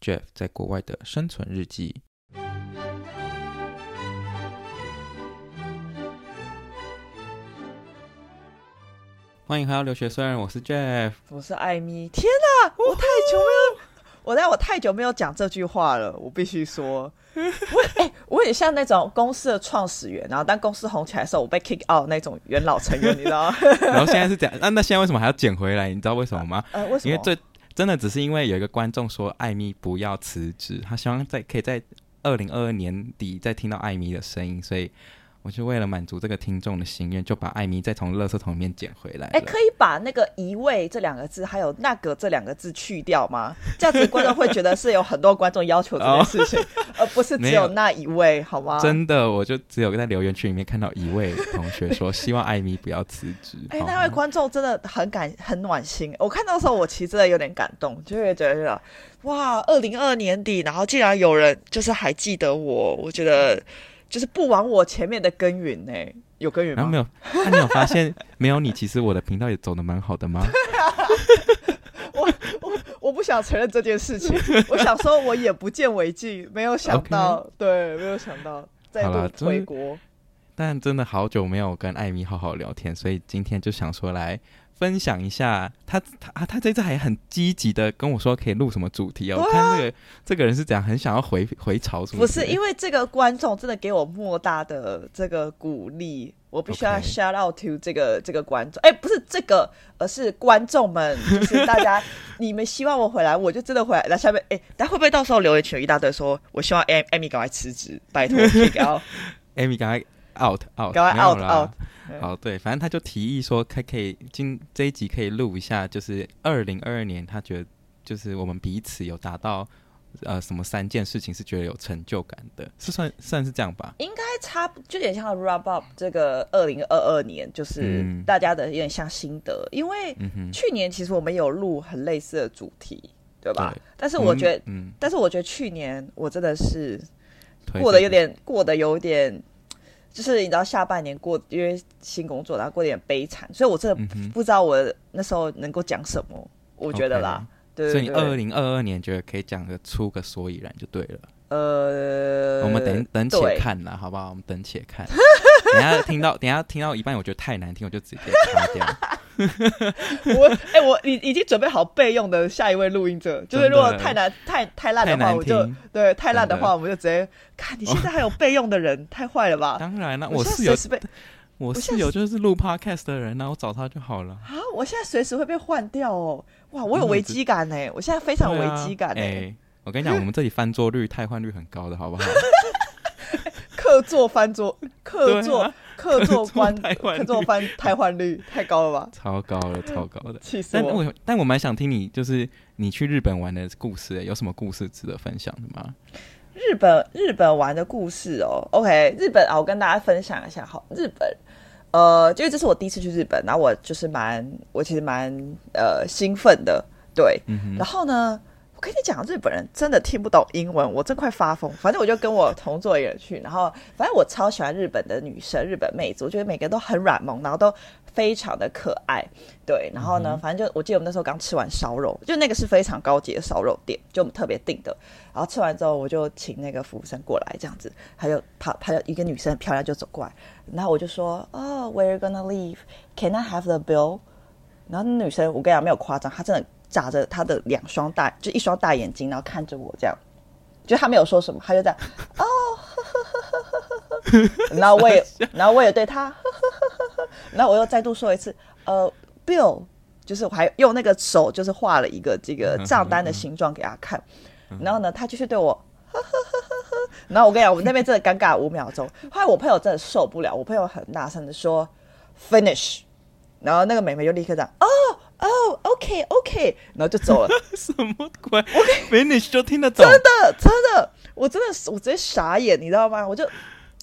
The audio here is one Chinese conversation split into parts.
Jeff 在国外的生存日记。欢迎回到留学虽然，我是 Jeff，我是艾米。天哪，我太久没有，我在我太久没有讲这句话了，我必须说，我哎、欸，我也像那种公司的创始人，然后当公司红起来的时候，我被 kick out 那种元老成员，你知道吗？然后现在是这样，那、啊、那现在为什么还要捡回来？你知道为什么吗？呃，为什么？因为最真的只是因为有一个观众说艾米不要辞职，他希望在可以在二零二二年底再听到艾米的声音，所以。我是为了满足这个听众的心愿，就把艾米再从垃圾桶里面捡回来。哎、欸，可以把那个一位这两个字，还有那个这两个字去掉吗？这样子观众会觉得是有很多观众要求这件事情，而不是只有那一位，好吗？真的，我就只有在留言区里面看到一位同学说 希望艾米不要辞职。哎、欸，那位观众真的很感很暖心。我看到的时候，我其实真的有点感动，就会觉得哇，二零二二年底，然后竟然有人就是还记得我，我觉得。就是不往我前面的耕耘呢，有耕耘吗？然后没有，那、啊、你有发现没有你？其实我的频道也走的蛮好的吗？我我我不想承认这件事情，我想说我眼不见为净，没有想到，Okay. 对，没有想到再度回国。但真的好久没有跟艾米好好聊天，所以今天就想说来。分享一下，他他啊，他这次还很积极的跟我说可以录什么主题哦。啊、我看这个这个人是怎样，很想要回回潮是不是？不是，因为这个观众真的给我莫大的这个鼓励，我必须要 shout out to 这个这个观众。哎、欸，不是这个，而是观众们，就是大家，你们希望我回来，我就真的回来。那下面，哎、欸，大家会不会到时候留言群有一大堆说，我希望艾艾米赶快辞职，拜托艾米 赶快 out out，赶快 out out。好，对，反正他就提议说，可可以今这一集可以录一下，就是二零二二年，他觉得就是我们彼此有达到呃什么三件事情是觉得有成就感的，是算算是这样吧？应该差就有点像 wrap up 这个二零二二年，就是大家的有点像心得，嗯、因为去年其实我们有录很类似的主题，对吧？对，但是我觉得，嗯，但是我觉得去年我真的是过得有点过得有点。就是你知道下半年过，因为新工作，然后过点悲惨，所以我真的不知道我那时候能够讲什么。嗯、我觉得啦，okay. 对，对，对。所以你二零二二年觉得可以讲个出个所以然就对了。呃，我们等等且看啦，好不好？我们等且看。等下听到，等下听到一半，我觉得太难听，我就直接擦掉。我哎、欸，我已已经准备好备用的下一位录音者，就是如果太难、太太烂的话，我就对太烂的话，我们就直接看。你现在还有备用的人，太坏了吧？当然了，我室友是被我室友就是录 podcast 的人，那我找他就好了。啊，我现在随时会被换掉哦！哇，我有危机感哎，我现在非常危机感哎、欸。我跟你讲，我们这里翻桌率、汰换率很高的，好不好？客座翻桌，客座，客座翻，客座翻汰换率太高了吧？超高了，超高的，气死我！但我但我蛮想听你，就是你去日本玩的故事，有什么故事值得分享的吗？日本日本玩的故事哦，OK，日本啊，我跟大家分享一下。好，日本，呃，因为这是我第一次去日本，然后我就是蛮，我其实蛮呃兴奋的，对，嗯、然后呢。我跟你讲，日本人真的听不懂英文，我真快发疯。反正我就跟我同座的人去，然后反正我超喜欢日本的女生，日本妹子，我觉得每个都很软萌，然后都非常的可爱。对，然后呢，嗯、反正就我记得我们那时候刚吃完烧肉，就那个是非常高级的烧肉店，就我们特别订的。然后吃完之后，我就请那个服务生过来，这样子，他就他他就一个女生很漂亮就走过来，然后我就说，哦、oh,，Where you gonna leave? Can I have the bill? 然后那女生，我跟你讲没有夸张，她真的。眨着他的两双大，就一双大眼睛，然后看着我这样，就他没有说什么，他就这样，哦，呵呵呵呵呵呵呵，然后我也，然后我也对他，呵呵呵呵呵，然后我又再度说一次，呃，Bill，就是我还用那个手就是画了一个这个账单的形状给他看，然后呢，他继续对我然后我跟你讲，我们那边真的尴尬五秒钟。后来我朋友真的受不了，我朋友很大声的说 finish，然后那个美眉就立刻这样哦哦 OK OK，然后就走了。什么鬼？OK，finish 就听得懂？真的真的，我真的是我直接傻眼，你知道吗？我就。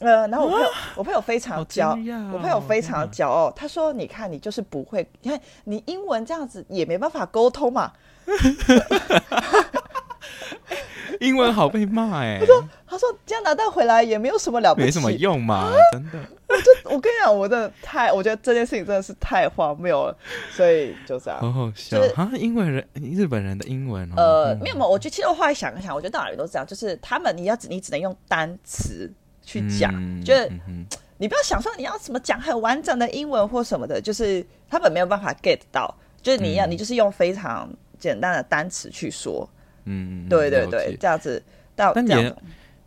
呃，然后我朋友，我朋友非常骄傲，哦、我朋友非常骄傲。他说：“你看，你就是不会，你看你英文这样子也没办法沟通嘛。” 英文好被骂哎、欸。他说：“他说加拿大回来也没有什么了不起，没什么用嘛，啊、真的。”我就我跟你讲，我真的太，我觉得这件事情真的是太荒谬了，所以就这样。好好笑啊！英文人，日本人的英文、哦，呃，没有没有，我觉得其实我后来想一想，我觉得到哪里都这样，就是他们你要你只能用单词。去讲，嗯、就是、嗯、你不要想说你要怎么讲很完整的英文或什么的，就是他们没有办法 get 到，就是你要、嗯、你就是用非常简单的单词去说，嗯，对对对，这样子，到这样子，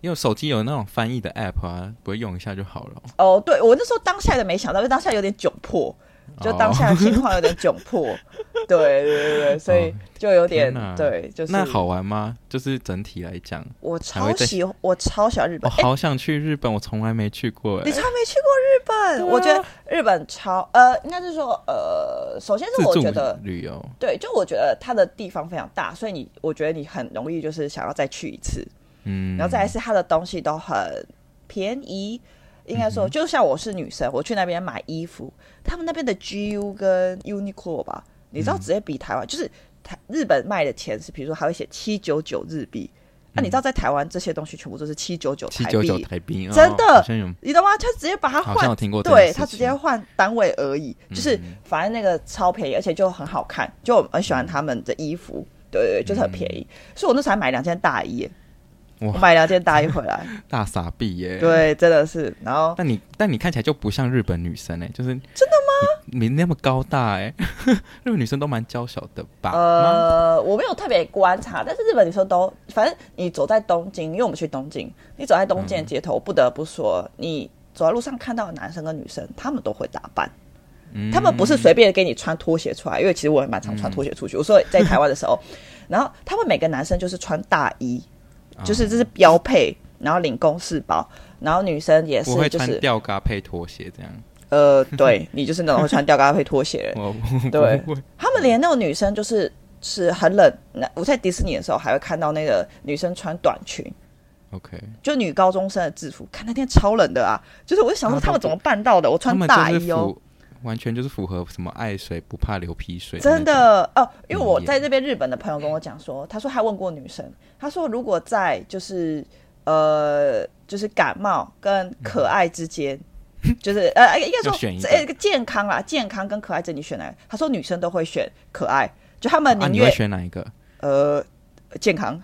因为手机有那种翻译的 app 啊，不会用一下就好了。哦，对我那时候当下的没想到，因为当下有点窘迫。就当下的情况有点窘迫，对对对对，所以就有点对，就是那好玩吗？就是整体来讲，我超喜欢，我超喜欢日本，我好想去日本，我从来没去过。你从来没去过日本？我觉得日本超呃，应该是说呃，首先是我觉得旅游，对，就我觉得它的地方非常大，所以你我觉得你很容易就是想要再去一次，嗯，然后再来是它的东西都很便宜。应该说，就像我是女生，我去那边买衣服，他们那边的 GU 跟 Uniqlo 吧，你知道直接比台湾，就是台日本卖的钱是，比如说还会写七九九日币，那你知道在台湾这些东西全部都是七九九台币，七九九台币，真的，你懂吗？他直接把它换，对，他直接换单位而已，就是反正那个超便宜，而且就很好看，就我很喜欢他们的衣服，对对，就是很便宜，所以我那时候还买两件大衣。我买两件大衣回来，大傻逼耶！对，真的是。然后，但你但你看起来就不像日本女生哎，就是真的吗？你，那么高大哎，日本女生都蛮娇小的吧？呃，我没有特别观察，但是日本女生都，反正你走在东京，因为我们去东京，你走在东京的街头，嗯、不得不说，你走在路上看到的男生跟女生，他们都会打扮，嗯、他们不是随便给你穿拖鞋出来，因为其实我也蛮常穿拖鞋出去。嗯、我说在台湾的时候，然后他们每个男生就是穿大衣。就是这是标配，然后领公事包，然后女生也是，就是穿吊嘎配拖鞋这样。呃，对，你就是那种会穿吊嘎配拖鞋。对，他们连那种女生就是是很冷。那我在迪士尼的时候还会看到那个女生穿短裙。OK，就女高中生的制服，看那天超冷的啊！就是我就想说他们怎么办到的？我穿大衣哦。完全就是符合什么爱水不怕流皮水，真的哦。因为我在这边日本的朋友跟我讲说，他说他问过女生，他说如果在就是呃就是感冒跟可爱之间，嗯、就是呃应该说这个健康啦，健康跟可爱这你选哪个？他说女生都会选可爱，就他们宁愿、啊、选哪一个？呃。健康，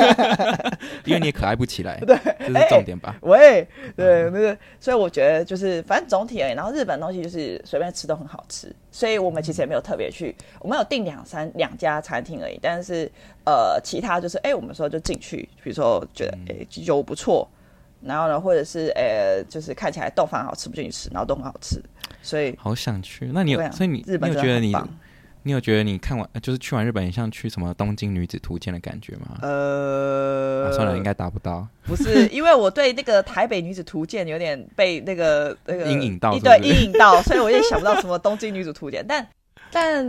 因为你也可爱不起来，对，这是重点吧？欸、喂，对，那个、嗯，所以我觉得就是，反正总体而言，然后日本东西就是随便吃都很好吃，所以我们其实也没有特别去，我们有订两三两家餐厅而已，但是呃，其他就是，哎、欸，我们说就进去，比如说觉得哎居酒不错，然后呢，或者是呃，就是看起来豆饭好吃不进去吃，然后都很好吃，所以好想去。那你有，所以你日本觉得你？你有觉得你看完就是去完日本，像去什么东京女子图鉴的感觉吗？呃、啊，算了，应该达不到。不是，因为我对那个台北女子图鉴有点被那个那个阴影到是不是，对阴影到，所以我也想不到什么东京女子图鉴。但但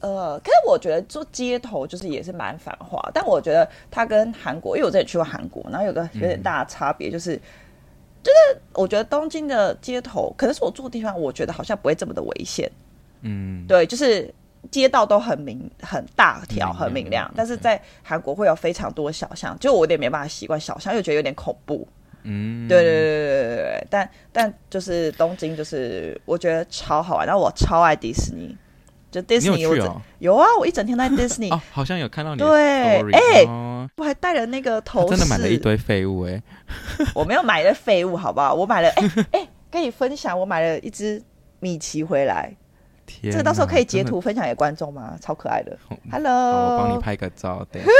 呃，可是我觉得做街头就是也是蛮繁华。但我觉得它跟韩国，因为我之前去过韩国，然后有个有点大的差别，就是、嗯、就是我觉得东京的街头，可能是我住的地方，我觉得好像不会这么的危险。嗯，对，就是。街道都很明很大条很明亮，但是在韩国会有非常多小巷，就我有点没办法习惯小巷，又觉得有点恐怖。嗯，对对对对对对。但但就是东京，就是我觉得超好玩，然后我超爱迪士尼，就迪士尼我有有啊，我一整天都在迪士尼。哦，好像有看到你。对，哎，我还带了那个头饰，真的买了一堆废物哎。我没有买的废物，好不好？我买了，哎哎，跟你分享，我买了一只米奇回来。这个到时候可以截图分享给观众吗？超可爱的，Hello，我帮你拍个照，等一下。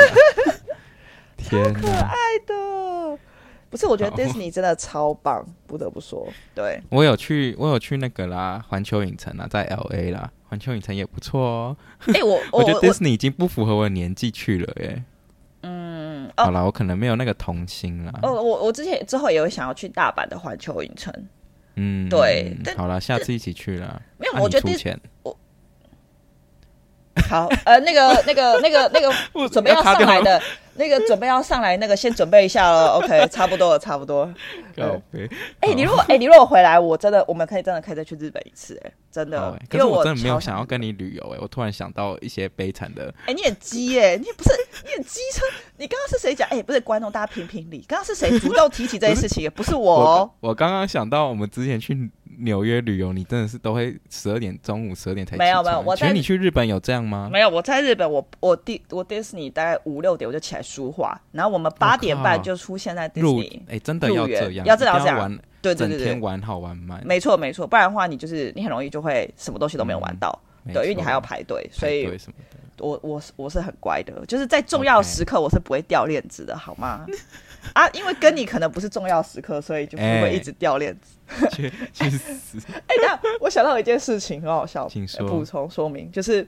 天，可爱的，不是，我觉得 Disney 真的超棒，不得不说。对，我有去，我有去那个啦，环球影城啊，在 L A 啦，环球影城也不错哦。哎、欸，我 我觉得 Disney 已经不符合我的年纪去了耶。嗯，好了，我可能没有那个童心了。哦，我我之前之后也有想要去大阪的环球影城。嗯，对。好了，下次一起去了。没有，我觉得出钱。我好，呃，那个那个那个那个 准备要上来的。那个准备要上来，那个先准备一下了。OK，差不多了，差不多。哎、欸，你如果哎、欸，你如果回来，我真的，我们可以真的可以再去日本一次。哎，真的。因为我真的没有想要跟你旅游。哎，我突然想到一些悲惨的。哎、欸，你很鸡哎，你不是你很机车。你刚刚是谁讲？哎、欸，不是观众，大家评评理。刚刚是谁主动提起这件事情？不是我、哦。我刚刚想到，我们之前去。纽约旅游，你真的是都会十二点中午十二点才？没有没有，我觉得你去日本有这样吗？没有，我在日本，我我迪我迪士尼大概五六点我就起来梳化，然后我们八点半就出现在迪士尼。哎，真的要这样，要这样这样玩，对对对对，整天玩好玩满。没错没错，不然的话你就是你很容易就会什么东西都没有玩到，嗯、对，因为你还要排队，所以我我我是很乖的，就是在重要时刻我是不会掉链子的，好吗？啊，因为跟你可能不是重要时刻，所以就不会一直掉链子。去去死！哎，欸，那，我想到一件事情很好笑，请说。补充说明，就是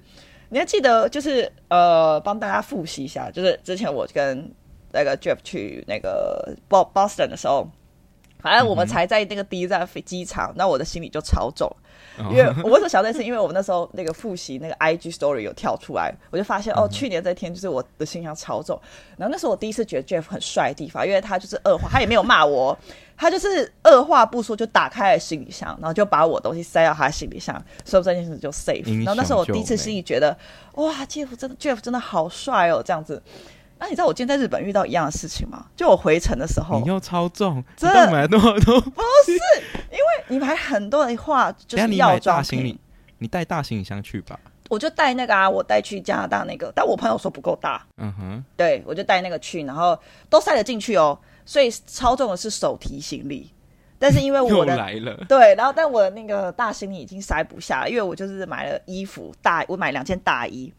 你还记得，就是呃，帮大家复习一下，就是之前我跟那个 Jeff 去那个 Boston 的时候，反正我们才在那个第一站飞机场，那我的心里就超重。因为 我为什么想到这是因为我们那时候那个复习那个 IG Story 有跳出来，我就发现哦，去年这天就是我的心象超重。然后那时候我第一次觉得 Jeff 很帅的地方，因为他就是二话，他也没有骂我，他就是二话不说就打开了行李箱，然后就把我东西塞到他的行李箱，所以这件事就 safe。然后那时候我第一次心里觉得，哇，Jeff 真的 Jeff 真的好帅哦，这样子。那、啊、你知道我今天在日本遇到一样的事情吗？就我回程的时候，你又超重，真的买了多少东西？不是，因为你买很多的话，就是要大行李，你带大行李箱去吧。我就带那个啊，我带去加拿大那个，但我朋友说不够大。嗯哼，对，我就带那个去，然后都塞得进去哦。所以超重的是手提行李，但是因为我的 来了，对，然后但我的那个大行李已经塞不下了，因为我就是买了衣服大，我买两件大衣。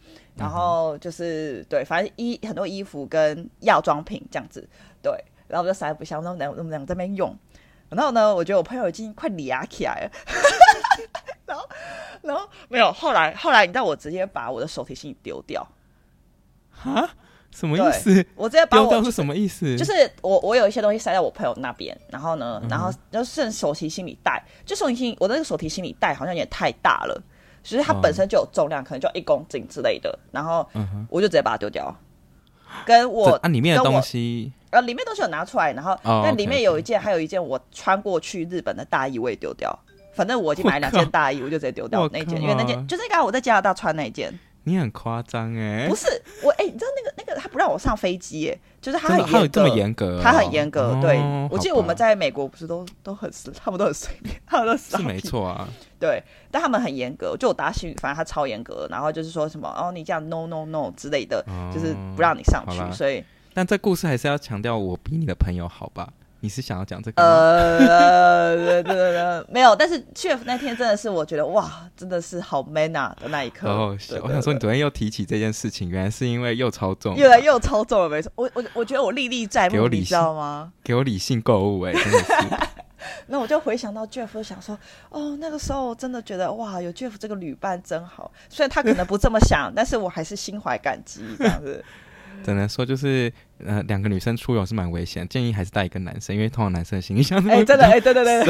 然后就是对，反正衣很多衣服跟药妆品这样子，对，然后我就塞不下，我们两我们两个在那边用，然后呢，我觉得我朋友已经快俩起来了，然后然后没有，后来后来你知道我直接把我的手提行李丢掉，啊？什么意思？我直接把我丢掉是什么意思？就是我我有一些东西塞在我朋友那边，然后呢，嗯、然后就剩手提行李袋，就手提行李我的那个手提行李袋好像也太大了。其实它本身就有重量，可能就一公斤之类的，然后我就直接把它丢掉。跟我啊，里面的东西，呃，里面东西有拿出来，然后但里面有一件，还有一件我穿过去日本的大衣，我也丢掉。反正我已经买两件大衣，我就直接丢掉那件，因为那件就是刚刚我在加拿大穿那件。你很夸张哎！不是我哎，你知道那个那个他不让我上飞机耶，就是他很严格，这么严格，他很严格。对，我记得我们在美国不是都都很他们都很随便，他们都是没错啊。对，但他们很严格，就我打行李，反正他超严格，然后就是说什么哦，你这样 no no no 之类的，就是不让你上去。所以，但这故事还是要强调，我比你的朋友好吧？你是想要讲这个？呃，对对对，没有。但是 Jeff 那天真的是，我觉得哇，真的是好 man 啊的那一刻。哦，我想说，你昨天又提起这件事情，原来是因为又超重，又来又超重了，没错。我我我觉得我历历在目，你知道吗？给我理性购物，哎，真的是。那我就回想到 Jeff，想说，哦，那个时候我真的觉得哇，有 Jeff 这个旅伴真好。虽然他可能不这么想，但是我还是心怀感激，这样子。只能说就是，呃，两个女生出游是蛮危险，建议还是带一个男生，因为通常男生的行李箱哎，真的哎，对对对，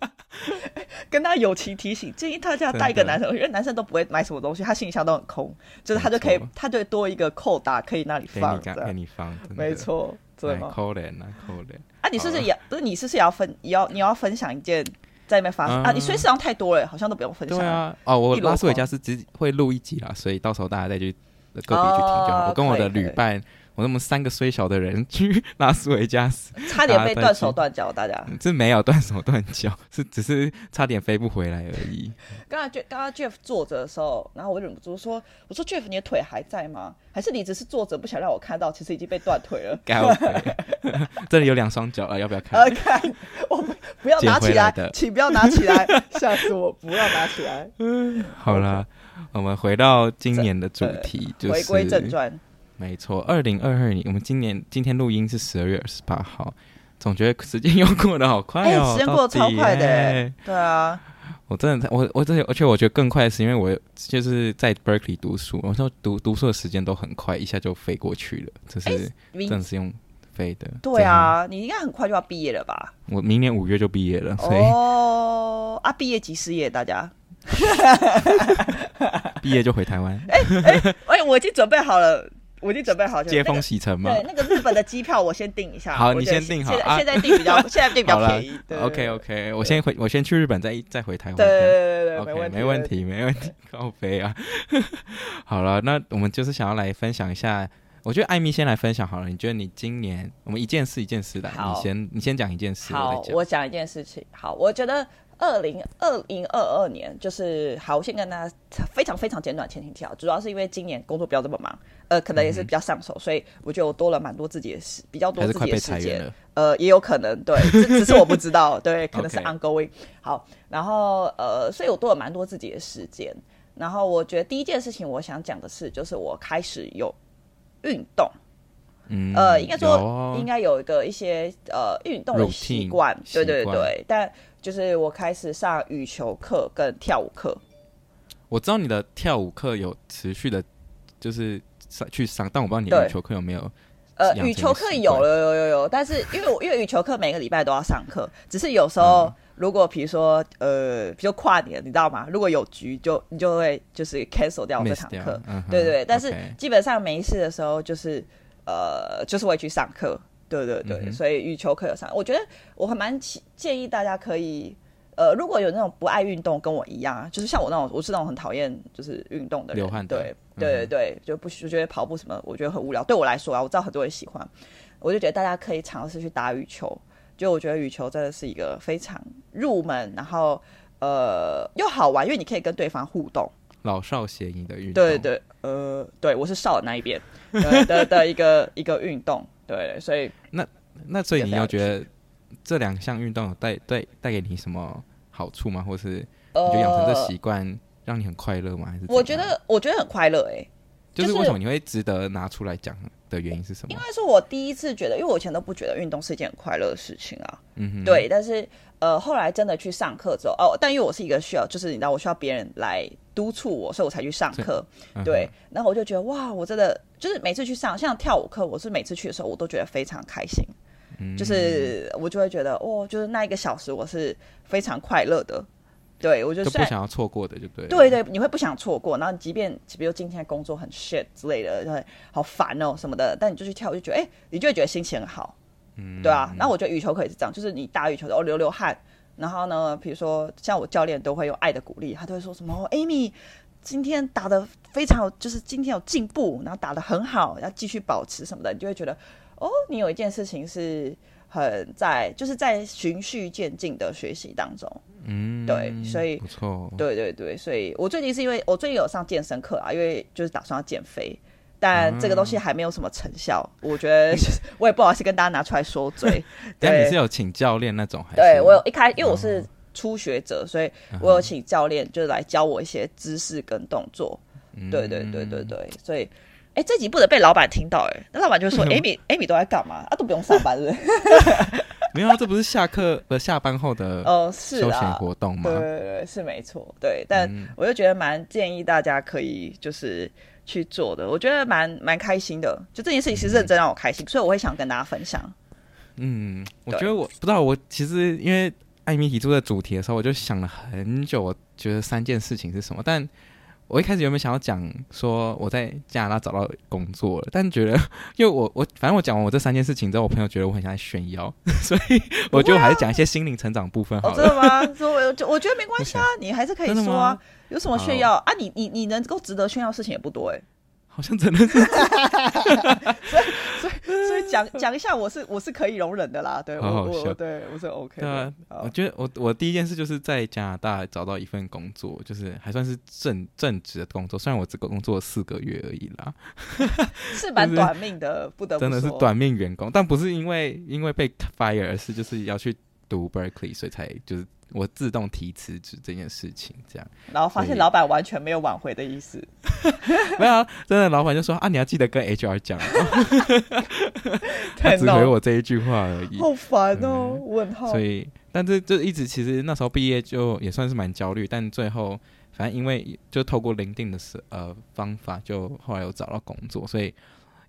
跟他友情提醒，建议大家带一个男生，因为男生都不会买什么东西，他行李箱都很空，就是他就可以，他就多一个扣打可以那里放，给你放，没错，对吗？扣脸啊，扣脸啊，你是不是也不是？你是不是也要分，也要你要分享一件在那边发生啊？你随时上太多了，好像都不用分享。对啊，哦，我拉斯维加斯只会录一集啦，所以到时候大家再去。个别去听就好。我跟我的旅伴，我那么三个虽小的人去拉斯维加斯，差点被断手断脚。大家 这没有断手断脚，是只是差点飞不回来而已。刚刚 Jeff 刚刚 Jeff 坐着的时候，然后我忍不住说：“我说 Jeff，你的腿还在吗？还是你只是坐着不想让我看到？其实已经被断腿了。”这里有两双脚啊，要不要看？呃，看，我不要拿起来，请不要拿起来，吓死我！不要拿起来。嗯好了。我们回到今年的主题，就是回归正传。没错，二零二二年，我们今年今天录音是十二月二十八号。总觉得时间又过得好快哦，时间过得超快的，对啊。我真的，我我真的，而且我觉得更快的是，因为我就是在 Berkeley 读书，我说读读书的时间都很快，一下就飞过去了，就是真的是用飞的。对啊，你应该很快就要毕业了吧？我明年五月就毕业了，所以哦啊，毕业即失业，大家 毕业就回台湾。哎哎哎，我已经准备好了。我已经准备好接风洗尘嘛？对，那个日本的机票我先订一下。好，你先订好。现在订比较，现在订比较 便宜。OK OK，我先回，我先去日本，再再回台湾。对对对对，OK，没问题，没问题，高飞啊。好了，那我们就是想要来分享一下，我觉得艾米先来分享好了。你觉得你今年我们一件事一件事来，你先你先讲一件事。好，我讲一件事情。好，我觉得。二零二零二二年就是好，我先跟大家非常非常简短前情提要，主要是因为今年工作比较这么忙，呃，可能也是比较上手，嗯、所以我觉得我多了蛮多自己的时，比较多自己的时间，呃，也有可能对，只只是我不知道，对，可能是 ongoing。好，然后呃，所以我多了蛮多自己的时间，然后我觉得第一件事情我想讲的是，就是我开始有运动，嗯，呃，应该说、哦、应该有一个一些呃运动的习惯，对对对，但。就是我开始上羽球课跟跳舞课。我知道你的跳舞课有持续的，就是上去上，但我不知道你的羽球课有没有。呃，羽球课有有有有有，但是因为我因为羽球课每个礼拜都要上课，只是有时候、嗯、如果比如说呃，比如跨年，你知道吗？如果有局就你就会就是 cancel 掉这堂课，嗯、對，对对。但是基本上没事的时候，就是呃，就是会去上课。对对对，嗯、所以羽球课有上，我觉得我还蛮建议大家可以，呃，如果有那种不爱运动跟我一样，就是像我那种，我是那种很讨厌就是运动的人，流汗的，对对对对，嗯、就不就觉得跑步什么，我觉得很无聊。对我来说啊，我知道很多人喜欢，我就觉得大家可以尝试去打羽球。就我觉得羽球真的是一个非常入门，然后呃又好玩，因为你可以跟对方互动，老少咸宜的运动。对对，呃，对我是少的那一边的的的一个 一个运动。对，所以那那所以你要觉得这两项运动有带带带给你什么好处吗？或是你就养成这习惯让你很快乐吗？还是我觉得我觉得很快乐哎、欸，就是为什么你会值得拿出来讲的原因是什么？因为是我第一次觉得，因为我以前都不觉得运动是一件很快乐的事情啊。嗯哼，对，但是呃后来真的去上课之后，哦，但因为我是一个需要，就是你知道我需要别人来督促我，所以我才去上课。嗯、对，然后我就觉得哇，我真的。就是每次去上像跳舞课，我是每次去的时候，我都觉得非常开心。嗯、就是我就会觉得，哦，就是那一个小时，我是非常快乐的。对，我就不想要错过的，就对。对对，你会不想错过。然后，即便比如今天工作很 shit 之类的，就会好烦哦什么的，但你就去跳，就觉得，哎、欸，你就会觉得心情很好。嗯，对啊。那我觉得羽球可以是这样，就是你打羽球的时候流流汗，然后呢，比如说像我教练都会用爱的鼓励，他都会说什么，Amy。今天打的非常有，就是今天有进步，然后打的很好，要继续保持什么的，你就会觉得，哦，你有一件事情是很在，就是在循序渐进的学习当中，嗯，对，所以不错，对对对，所以我最近是因为我最近有上健身课啊，因为就是打算要减肥，但这个东西还没有什么成效，嗯、我觉得 我也不好意思跟大家拿出来说嘴。但你是有请教练那种还是？对我有一开，因为我是。嗯初学者，所以我有请教练，就是来教我一些姿势跟动作。嗯、对对对对对，所以，哎、欸，这集不能被老板听到、欸，哎，那老板就说：“Amy，Amy 都在干嘛？啊，都不用上班是不是？”没有啊，这不是下课和下班后的哦，是休闲活动吗？对对对，是没错。对，但我就觉得蛮建议大家可以就是去做的，我觉得蛮蛮开心的。就这件事情是认真让我开心，嗯、所以我会想跟大家分享。嗯，我觉得我不知道，我其实因为。艾米提出的主题的时候，我就想了很久，我觉得三件事情是什么？但我一开始有没有想要讲说我在加拿大找到工作了？但觉得，因为我 我反正我讲完我这三件事情之后，我朋友觉得我很像在炫耀，所以我就还是讲一些心灵成长部分好了。真的吗？说我我觉得没关系啊，你还是可以说啊，有什么炫耀？啊？你你你能够值得炫耀的事情也不多哎。好像真的是，所以所以所以讲讲一下，我是我是可以容忍的啦，对，我我对我是 OK 的。对啊，我觉得我我第一件事就是在加拿大找到一份工作，就是还算是正正职的工作，虽然我只工作四个月而已啦，是蛮 短命的，不得不真的是短命员工，但不是因为因为被 fire，而是就是要去读 Berkeley，所以才就是我自动提辞职这件事情，这样。然后发现老板完全没有挽回的意思。没有、啊，真的，老板就说啊，你要记得跟 HR 讲。他只回我这一句话而已。好烦哦，问号。所以，但是就一直其实那时候毕业就也算是蛮焦虑，但最后反正因为就透过零定的是呃方法，就后来有找到工作，所以。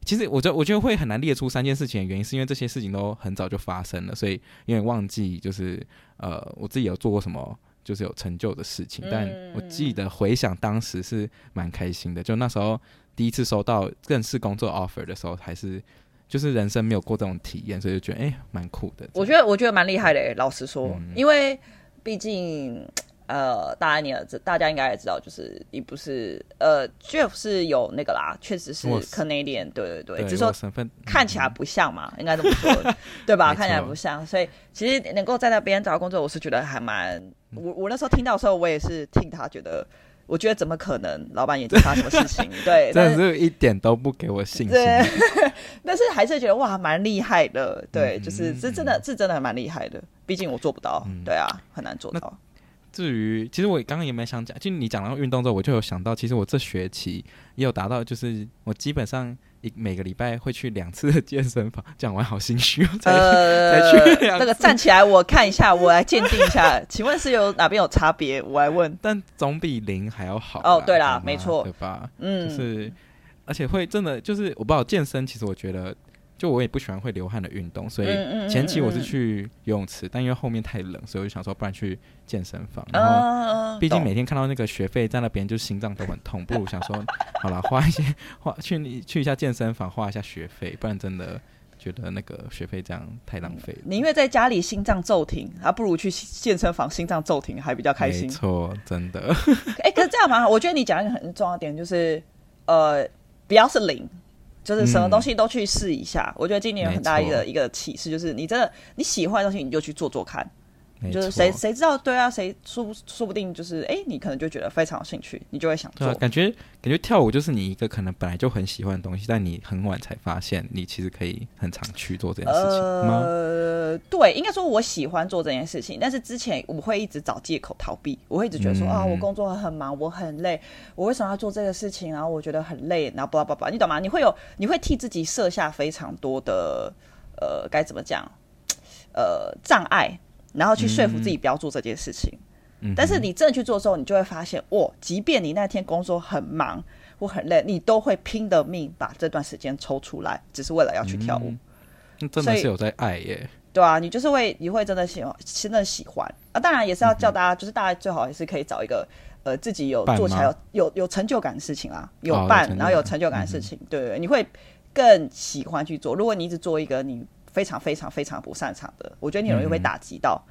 其实我觉得，我觉得会很难列出三件事情的原因，是因为这些事情都很早就发生了，所以有点忘记，就是呃，我自己有做过什么，就是有成就的事情。但我记得回想当时是蛮开心的，就那时候第一次收到正式工作 offer 的时候，还是就是人生没有过这种体验，所以就觉得哎，蛮酷的。我觉得我觉得蛮厉害的，老实说，嗯、因为毕竟。呃，大家你也知，大家应该也知道，就是你不是呃，Jeff 是有那个啦，确实是 Canadian，对对对，对只是说身份。看起来不像嘛，嗯、应该这么说，对吧？看起来不像，所以其实能够在那边找到工作，我是觉得还蛮，我我那时候听到的时候，我也是听他觉得，我觉得怎么可能，老板眼睛发什么事情？对，真的是一点都不给我信心，对，但是还是觉得哇，蛮厉害的，对，嗯、就是这真的，这真的还蛮厉害的，毕竟我做不到，嗯、对啊，很难做到。至于，其实我刚刚也没想讲，就你讲到运动之后，我就有想到，其实我这学期也有达到，就是我基本上一每个礼拜会去两次的健身房。讲完好心虚哦，才呃，才去那个站起来，我看一下，我来鉴定一下，请问是有哪边有差别？我来问，但总比零还要好。哦，对啦，没错，对吧？嗯，就是而且会真的就是我不知道健身，其实我觉得。就我也不喜欢会流汗的运动，所以前期我是去游泳池，嗯嗯嗯嗯，但因为后面太冷，所以我就想说，不然去健身房。然后，毕竟每天看到那个学费在那边，就心脏都很痛，不如想说，好了，花一些花去去一下健身房，花一下学费，不然真的觉得那个学费这样太浪费了。宁愿在家里心脏骤停，还不如去健身房心脏骤停还比较开心。没错，真的。哎、欸，可是这样蛮好，我觉得你讲一个很重要的点，就是呃，不要是零。就是什么东西都去试一下，嗯、我觉得今年有很大一个一个启示，就是你真的你喜欢的东西，你就去做做看。就是谁谁知道对啊？谁说不说不定就是哎、欸，你可能就觉得非常有兴趣，你就会想做。啊、感觉感觉跳舞就是你一个可能本来就很喜欢的东西，但你很晚才发现，你其实可以很常去做这件事情吗？呃，对，应该说我喜欢做这件事情，但是之前我会一直找借口逃避，我会一直觉得说、嗯、啊，我工作很忙，我很累，我为什么要做这个事情？然后我觉得很累，然后叭叭叭，你懂吗？你会有你会替自己设下非常多的呃，该怎么讲？呃，障碍。然后去说服自己不要做这件事情，嗯、但是你真的去做之后，你就会发现，哇，即便你那天工作很忙或很累，你都会拼了命把这段时间抽出来，只是为了要去跳舞。嗯、真的是有在爱耶，对啊，你就是会，你会真的喜欢，真的喜欢。啊。当然也是要叫大家，嗯、就是大家最好也是可以找一个呃自己有做起来有有有成就感的事情啦，有伴，哦、然后有成就感的事情，嗯、对对，你会更喜欢去做。如果你一直做一个你。非常非常非常不擅长的，我觉得你很容易被打击到、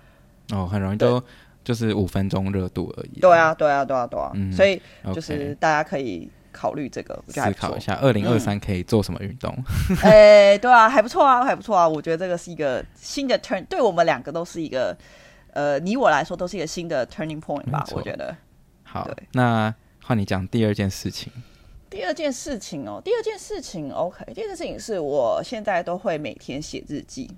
嗯。哦，很容易都就是五分钟热度而已。对啊，对啊，对啊，对啊。嗯、所以就是大家可以考虑这个，思考一下二零二三可以做什么运动。哎、嗯欸，对啊，还不错啊，还不错啊。我觉得这个是一个新的 turn，对我们两个都是一个，呃，你我来说都是一个新的 turning point 吧。我觉得。好，那换你讲第二件事情。第二件事情哦，第二件事情，OK。第二件事情是我现在都会每天写日记。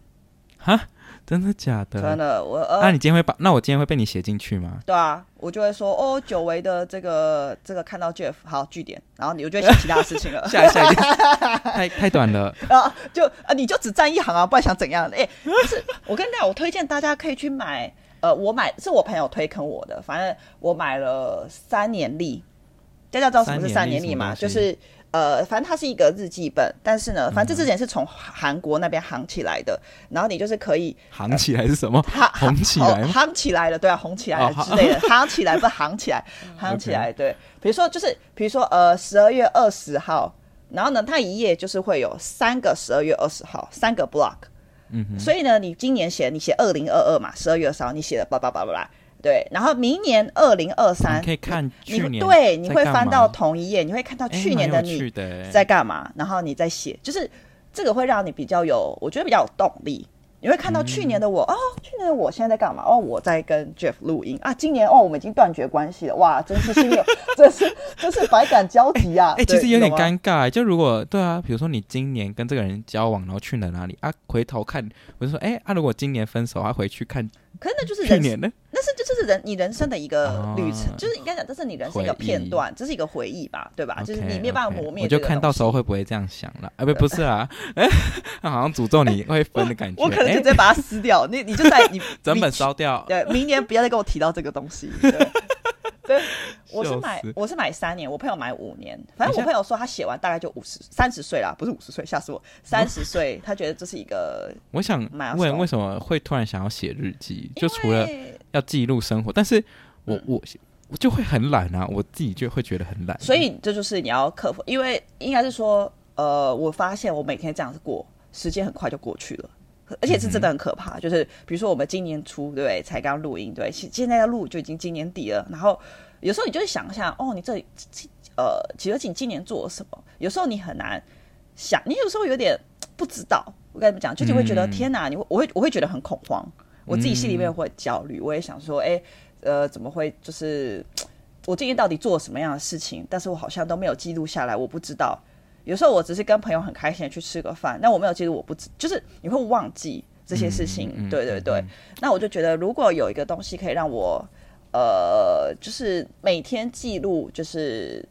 哈，真的假的？真的，我。那、你今天会把？那我今天会被你写进去吗？对啊，我就会说哦，久违的这个这个看到 Jeff 好据点，然后你就会写其他事情了。下一下一 太太短了 啊！就啊，你就只占一行啊，不然想怎样？哎、欸，就是我跟你讲，我推荐大家可以去买。呃，我买是我朋友推坑我的，反正我买了三年历。大家知道什么是三年历嘛？就是呃，反正它是一个日记本，但是呢，反正这之前是从韩国那边行起来的。然后你就是可以行起来是什么？红起来？行起来了，对啊，红起来了之类的，行起来不是夯起来，行起来。对，比如说就是比如说呃，十二月二十号，然后呢，它一页就是会有三个十二月二十号，三个 block。嗯。所以呢，你今年写你写二零二二嘛，十二月二十号你写的叭叭叭叭叭。对，然后明年二零二三，可以看去年，对，你会翻到同一页，你会看到去年的你在干嘛，然后你再写，就是这个会让你比较有，我觉得比较有动力。你会看到去年的我、嗯、哦，去年的我现在在干嘛？哦，我在跟 Jeff 录音啊。今年哦，我们已经断绝关系了。哇，真是心有，真是真是百感交集啊！哎、欸，其实有点尴尬。就如果对啊，比如说你今年跟这个人交往，然后去了哪里啊？回头看，我就说，哎、欸，啊，如果今年分手，他回去看。可是那就是人生，那是就是人你人生的一个旅程，哦、就是应该讲这是你人生一个片段，这是一个回忆吧，对吧？Okay, 就是你没有办法磨灭。我就看到时候会不会这样想了？啊，不，不是啊，哎，他好像诅咒你会分的感觉。我，我可能就直接把它撕掉，你你就在你 整本烧掉。对，明年不要再跟我提到这个东西。对对，我是买我是买三年，我朋友买五年。反正我朋友说他写完大概就五十三十岁啦，不是五十岁，吓死我！三十岁，他觉得这是一个。我想问，为什么会突然想要写日记？就除了要记录生活，但是我我我就会很懒啊，我自己就会觉得很懒。所以这就是你要克服，因为应该是说，呃，我发现我每天这样子过，时间很快就过去了，而且是真的很可怕。就是比如说我们今年初对，才刚录音，对，现现在要录就已经今年底了。然后有时候你就会想一下，哦，你这呃，其实你今年做了什么？有时候你很难想，你有时候有点不知道。我跟你们讲，就是会觉得、嗯、天哪，你会我会我会觉得很恐慌。我自己心里面会焦虑，我也想说，哎，呃，怎么会？就是我今天到底做了什么样的事情？但是我好像都没有记录下来，我不知道。有时候我只是跟朋友很开心的去吃个饭，那我没有记录，我不知，就是你会忘记这些事情。嗯、对对对、嗯，那我就觉得，如果有一个东西可以让我，呃，就是每天记录，就是。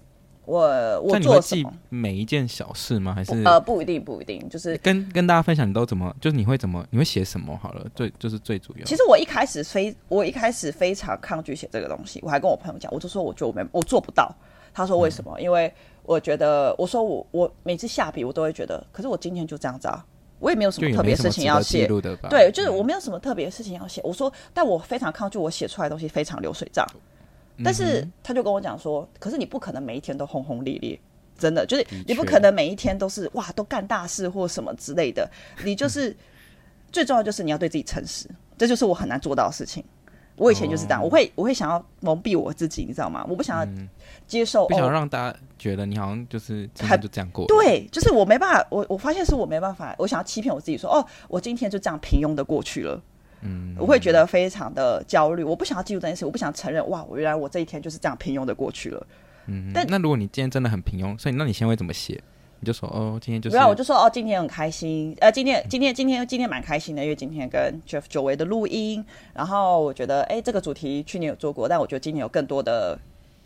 我我做什么？每一件小事吗？还是呃，不一定，不一定，就是跟跟大家分享，你都怎么？就是你会怎么？你会写什么？好了，最就是最主要。其实我一开始非我一开始非常抗拒写这个东西，我还跟我朋友讲，我就说我觉得我没我做不到。他说为什么？嗯、因为我觉得我说我我每次下笔我都会觉得，可是我今天就这样子啊，我也没有什么特别事情要写。对，就是我没有什么特别事情要写。我说，但我非常抗拒我写出来的东西非常流水账。但是他就跟我讲说，可是你不可能每一天都轰轰烈烈，真的就是你不可能每一天都是哇都干大事或什么之类的。你就是 最重要就是你要对自己诚实，这就是我很难做到的事情。我以前就是这样，我会我会想要蒙蔽我自己，你知道吗？我不想要接受，不想让大家觉得你好像就是还就这样过。对，就是我没办法，我我发现是我没办法，我想要欺骗我自己说，哦，我今天就这样平庸的过去了。嗯，我会觉得非常的焦虑，我不想要记住这件事，我不想承认，哇，我原来我这一天就是这样平庸的过去了。嗯，但那如果你今天真的很平庸，所以那你先会怎么写？你就说哦，今天就，不要，我就说哦，今天很开心，呃，今天今天今天今天蛮开心的，因为今天跟 Jeff 久违的录音，然后我觉得哎，这个主题去年有做过，但我觉得今年有更多的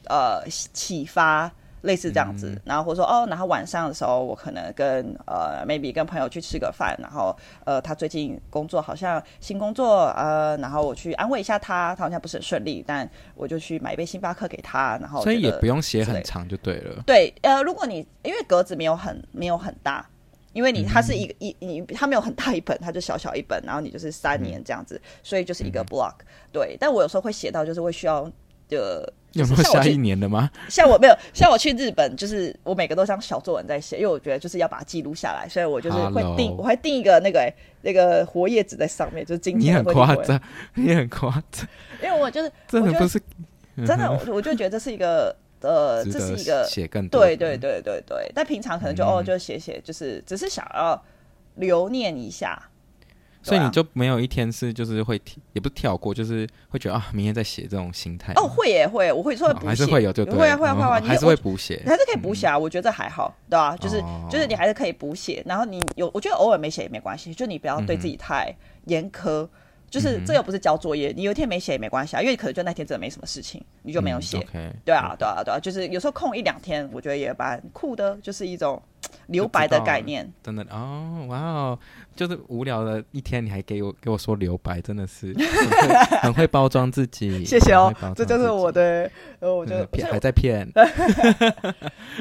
呃启发。类似这样子，然后或者说哦，然后晚上的时候，我可能跟呃，maybe 跟朋友去吃个饭，然后呃，他最近工作好像新工作，呃，然后我去安慰一下他，他好像不是很顺利，但我就去买一杯星巴克给他，然后所以也不用写很长就对了。对，呃，如果你因为格子没有很没有很大，因为你它是一个、嗯、一你它没有很大一本，它就小小一本，然后你就是三年这样子，嗯、所以就是一个 block、嗯。对，但我有时候会写到，就是会需要的。有没有下一年的吗？像我没有，像我去日本，就是我每个都像小作文在写，因为我觉得就是要把它记录下来，所以我就是会定，Hello. 我还定一个那个、欸、那个活页纸在上面，就是今天会。你很夸张，你很夸张，因为我就是真的不是 真的，我我就觉得这是一个呃，这是一个写更多对对对对对，但平常可能就、嗯、哦就写写，就是只是想要留念一下。所以你就没有一天是就是会也不是跳过，就是会觉得啊，明天再写这种心态。哦，会耶会，我会说会补写，还是会有就对，会啊会啊会啊，还是会补写，你还是可以补写啊。我觉得这还好，对吧？就是就是你还是可以补写，然后你有，我觉得偶尔没写也没关系，就你不要对自己太严苛。就是这又不是交作业，你有一天没写也没关系啊，因为可能就那天真的没什么事情，你就没有写。对啊对啊对啊，就是有时候空一两天，我觉得也蛮酷的，就是一种。留白的概念，真的哦，哇哦，就是无聊的一天，你还给我给我说留白，真的是 很会，包装自己。谢谢哦，这就是我的，呃，我觉得骗还在骗。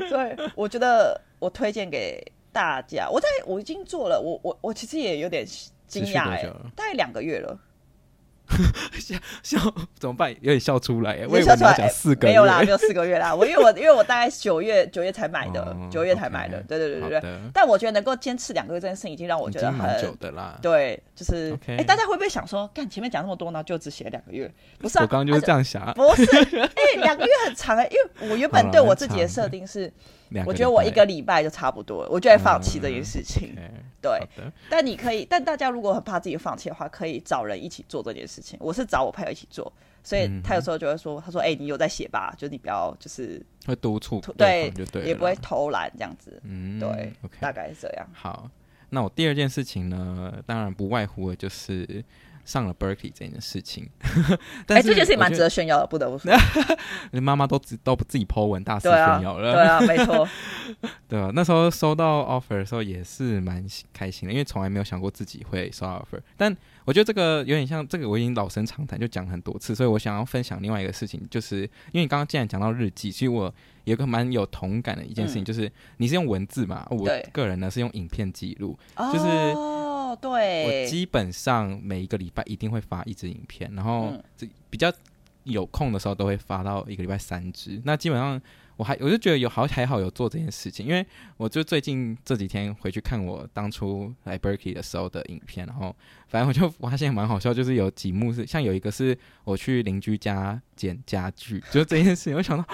对，我觉得我推荐给大家，我在我已经做了，我我我其实也有点惊讶哎，大概两个月了。笑笑怎么办？有点笑出来耶！我以为你要讲四个月，没有啦，没有四个月啦。我因为我因为我大概九月九月才买的，九、哦、月才买的。Okay, 对对对对对。但我觉得能够坚持两个月这件事情，已经让我觉得很久的啦。对，就是哎、okay 欸，大家会不会想说，干前面讲那么多呢，就只写两个月？不是、啊，我刚刚就是这样想。啊不是，哎、欸，两个月很长哎、欸，因为我原本对我自己的设定是，我觉得我一个礼拜就差不多了，我就会放弃这件事情。对，但你可以，但大家如果很怕自己放弃的话，可以找人一起做这件事情。我是找我朋友一起做，所以他有时候就会说：“他说，哎、欸，你有在写吧？就是你不要，就是会督促，对，对也不会偷懒这样子。”嗯，对，okay, 大概是这样。好，那我第二件事情呢，当然不外乎的就是。上了 Berkeley 这件事情，哎、欸，这件事情蛮值得炫耀的，不得不说，你妈妈都自都不自己 po 文大肆炫耀了，对啊，对啊没错，对啊，那时候收到 offer 的时候也是蛮开心的，因为从来没有想过自己会收到 offer，但我觉得这个有点像这个，我已经老生常谈，就讲很多次，所以我想要分享另外一个事情，就是因为你刚刚既然讲到日记，其实我有个蛮有同感的一件事情，嗯、就是你是用文字嘛，我个人呢是用影片记录，就是。哦对，我基本上每一个礼拜一定会发一支影片，然后这比较有空的时候都会发到一个礼拜三支。那基本上我还我就觉得有好还好有做这件事情，因为我就最近这几天回去看我当初来 Berkeley 的时候的影片，然后反正我就发现蛮好笑，就是有几幕是像有一个是我去邻居家捡家具，就这件事情，我想到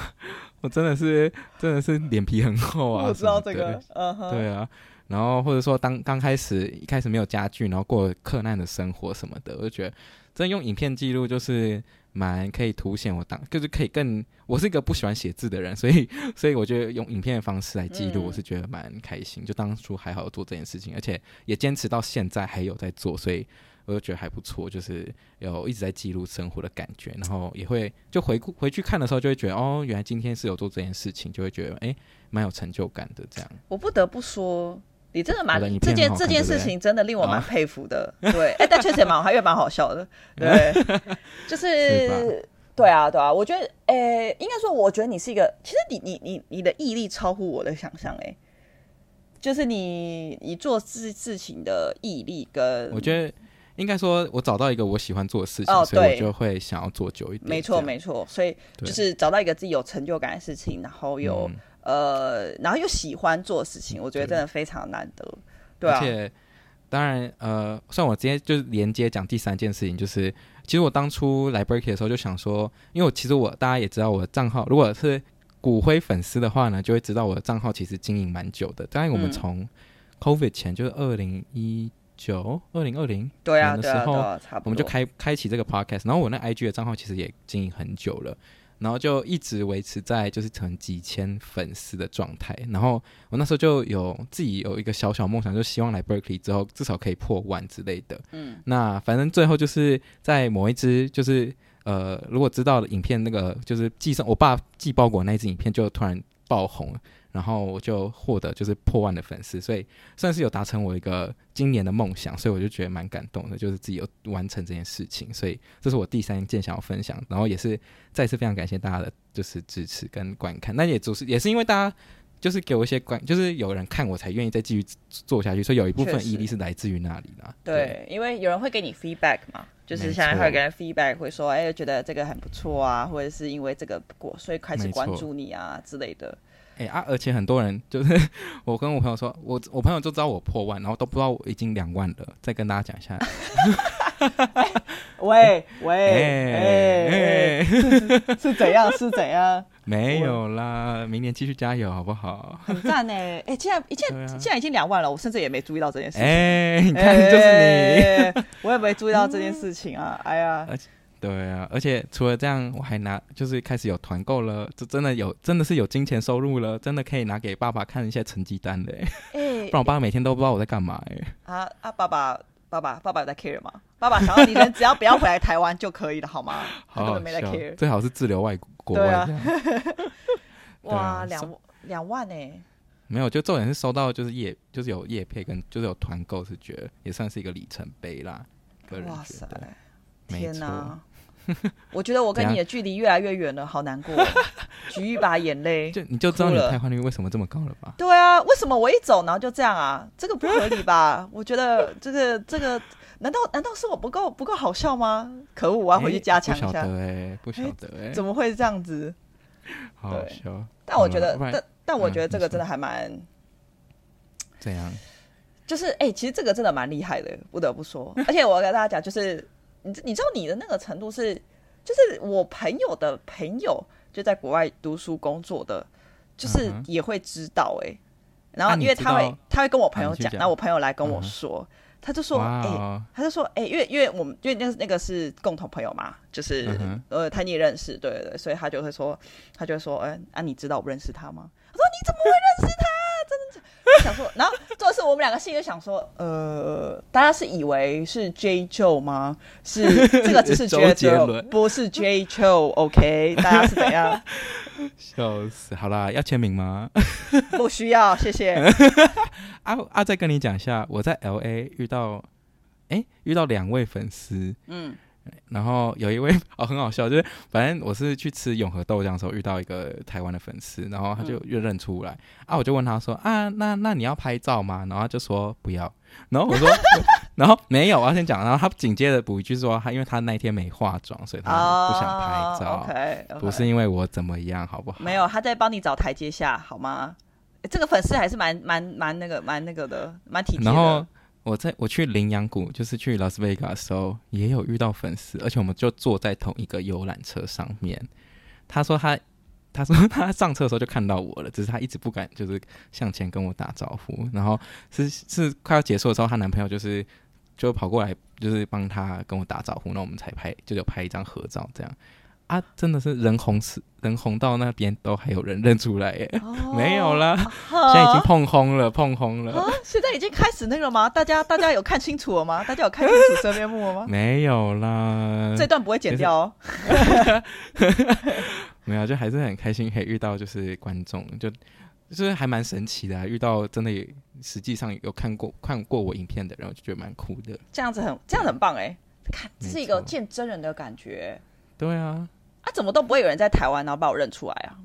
我真的是真的是脸皮很厚啊，我知道这个，对啊。然后或者说当刚开始一开始没有家具，然后过克难的生活什么的，我就觉得真的用影片记录就是蛮可以凸显我当就是可以更我是一个不喜欢写字的人，所以 所以我觉得用影片的方式来记录，我是觉得蛮开心。嗯、就当初还好做这件事情，而且也坚持到现在还有在做，所以我就觉得还不错，就是有一直在记录生活的感觉。然后也会就回顾回去看的时候，就会觉得哦，原来今天是有做这件事情，就会觉得哎蛮有成就感的这样。我不得不说。你真的蛮这件这件事情真的令我蛮佩服的，哦、对，哎、欸，但确实也蛮好，因为蛮好笑的，对，就是，是对啊，对啊，我觉得，哎、欸，应该说，我觉得你是一个，其实你你你你的毅力超乎我的想象，哎，就是你你做事事情的毅力跟，我觉得应该说，我找到一个我喜欢做的事情，哦、所以我就会想要做久一点，没错没错，所以就是找到一个自己有成就感的事情，然后有。嗯呃，然后又喜欢做事情，我觉得真的非常难得，对，啊。而且，当然，呃，算我直接就是连接讲第三件事情，就是其实我当初来 Berkeley 的时候就想说，因为我其实我大家也知道我的账号，如果是骨灰粉丝的话呢，就会知道我的账号其实经营蛮久的。当然，我们从 COVID 前，就是二零一九、二零二零对啊的时候，我们就开开启这个 Podcast，然后我那 IG 的账号其实也经营很久了。然后就一直维持在就是成几千粉丝的状态。然后我那时候就有自己有一个小小梦想，就希望来 Berkeley 之后至少可以破万之类的。嗯，那反正最后就是在某一支就是呃，如果知道的影片那个就是寄送我爸寄包裹那一支影片就突然爆红。然后我就获得就是破万的粉丝，所以算是有达成我一个今年的梦想，所以我就觉得蛮感动的，就是自己有完成这件事情，所以这是我第三件想要分享，然后也是再次非常感谢大家的就是支持跟观看，那也就是也是因为大家就是给我一些观，就是有人看我才愿意再继续做下去，所以有一部分毅力是来自于那里的。对，对，因为有人会给你 feedback 嘛，就是现在会给人 feedback，会说哎，觉得这个很不错啊，或者是因为这个过，所以开始关注你啊之类的。哎、欸、啊！而且很多人就是 我跟我朋友说，我我朋友就知道我破万，然后都不知道我已经两万了。再跟大家讲一下。喂喂哎，是怎样？是怎样？没有啦，明年继续加油，好不好？很赞呢！哎、欸，现在现在现在已经两万了，我甚至也没注意到这件事情。哎、欸，你看，就是你，欸、我也没注意到这件事情啊！哎呀。对啊，而且除了这样，我还拿就是开始有团购了，这真的有真的是有金钱收入了，真的可以拿给爸爸看一些成绩单的，欸、不然我爸爸每天都不知道我在干嘛哎。啊啊，爸爸爸爸爸爸有在 care 吗？爸爸想要你人只要不要回来台湾就可以了，好吗？好好笑，没在 care，最好是滞留外国外。啊、哇，两两万呢？没有，就重点是收到就是业就是有业配跟就是有团购，是觉得也算是一个里程碑啦。个人觉得。哇塞天哪！我觉得我跟你的距离越来越远了，好难过。举一把眼泪，就你就知道你的汰换率为什么这么高了吧？对啊，为什么我一走然后就这样啊？这个不合理吧？我觉得这个这个，难道难道是我不够不够好笑吗？可恶，我要回去加强一下。不晓得哎，不晓得哎，怎么会这样子？好好笑。但我觉得，但但我觉得这个真的还蛮怎样。就是哎，其实这个真的蛮厉害的，不得不说。而且我要跟大家讲，就是。你你知道你的那个程度是，就是我朋友的朋友就在国外读书工作的，就是也会知道哎、欸。然后因为他会他会跟我朋友讲，然后我朋友来跟我说。他就说：“哎、欸，他就说：哎、欸，因为因为我们因为那那个是共同朋友嘛，就是、嗯、呃，他你也认识，对对对，所以他就会说，他就会说，哎、欸，啊，你知道我认识他吗？他说你怎么会认识他？真的，我想说，然后这是我们两个心里就想说，呃，大家是以为是 J Joe 吗？是这个只是 周杰伦，不是 J Joe，OK？、Okay? 大家是怎样？笑死！好啦，要签名吗？不需要，谢谢。啊啊！再跟你讲一下，我在 LA 遇到，哎、欸，遇到两位粉丝，嗯，然后有一位 哦，很好笑，就是反正我是去吃永和豆浆的时候遇到一个台湾的粉丝，然后他就越认出来，嗯、啊，我就问他说啊，那那你要拍照吗？然后他就说不要，然后我说，然后没有，我要先讲，然后他紧接着补一句说他因为他那天没化妆，所以他不想拍照、哦 okay, okay、不是因为我怎么样，好不好？没有，他在帮你找台阶下，好吗？这个粉丝还是蛮蛮蛮那个蛮那个的，蛮体贴的。然后我在我去羚羊谷，就是去拉斯维加的时候，也有遇到粉丝，而且我们就坐在同一个游览车上面。他说他他说 他上车的时候就看到我了，只是他一直不敢就是向前跟我打招呼。然后是是快要结束的时候，她男朋友就是就跑过来，就是帮他跟我打招呼，那我们才拍就有拍一张合照这样。啊，真的是人红是人红到那边都还有人认出来耶，哦、没有啦，现在已经碰红了，碰红了、啊。现在已经开始那个吗？大家大家有看清楚了吗？大家有看清楚真面目了吗？没有啦，这段不会剪掉哦。没有，就还是很开心可以遇到就是观众，就就是还蛮神奇的、啊，遇到真的也实际上有看过看过我影片的人，我就觉得蛮酷的。这样子很这样子很棒哎，看这是一个见真人的感觉。对啊。啊，怎么都不会有人在台湾然后把我认出来啊？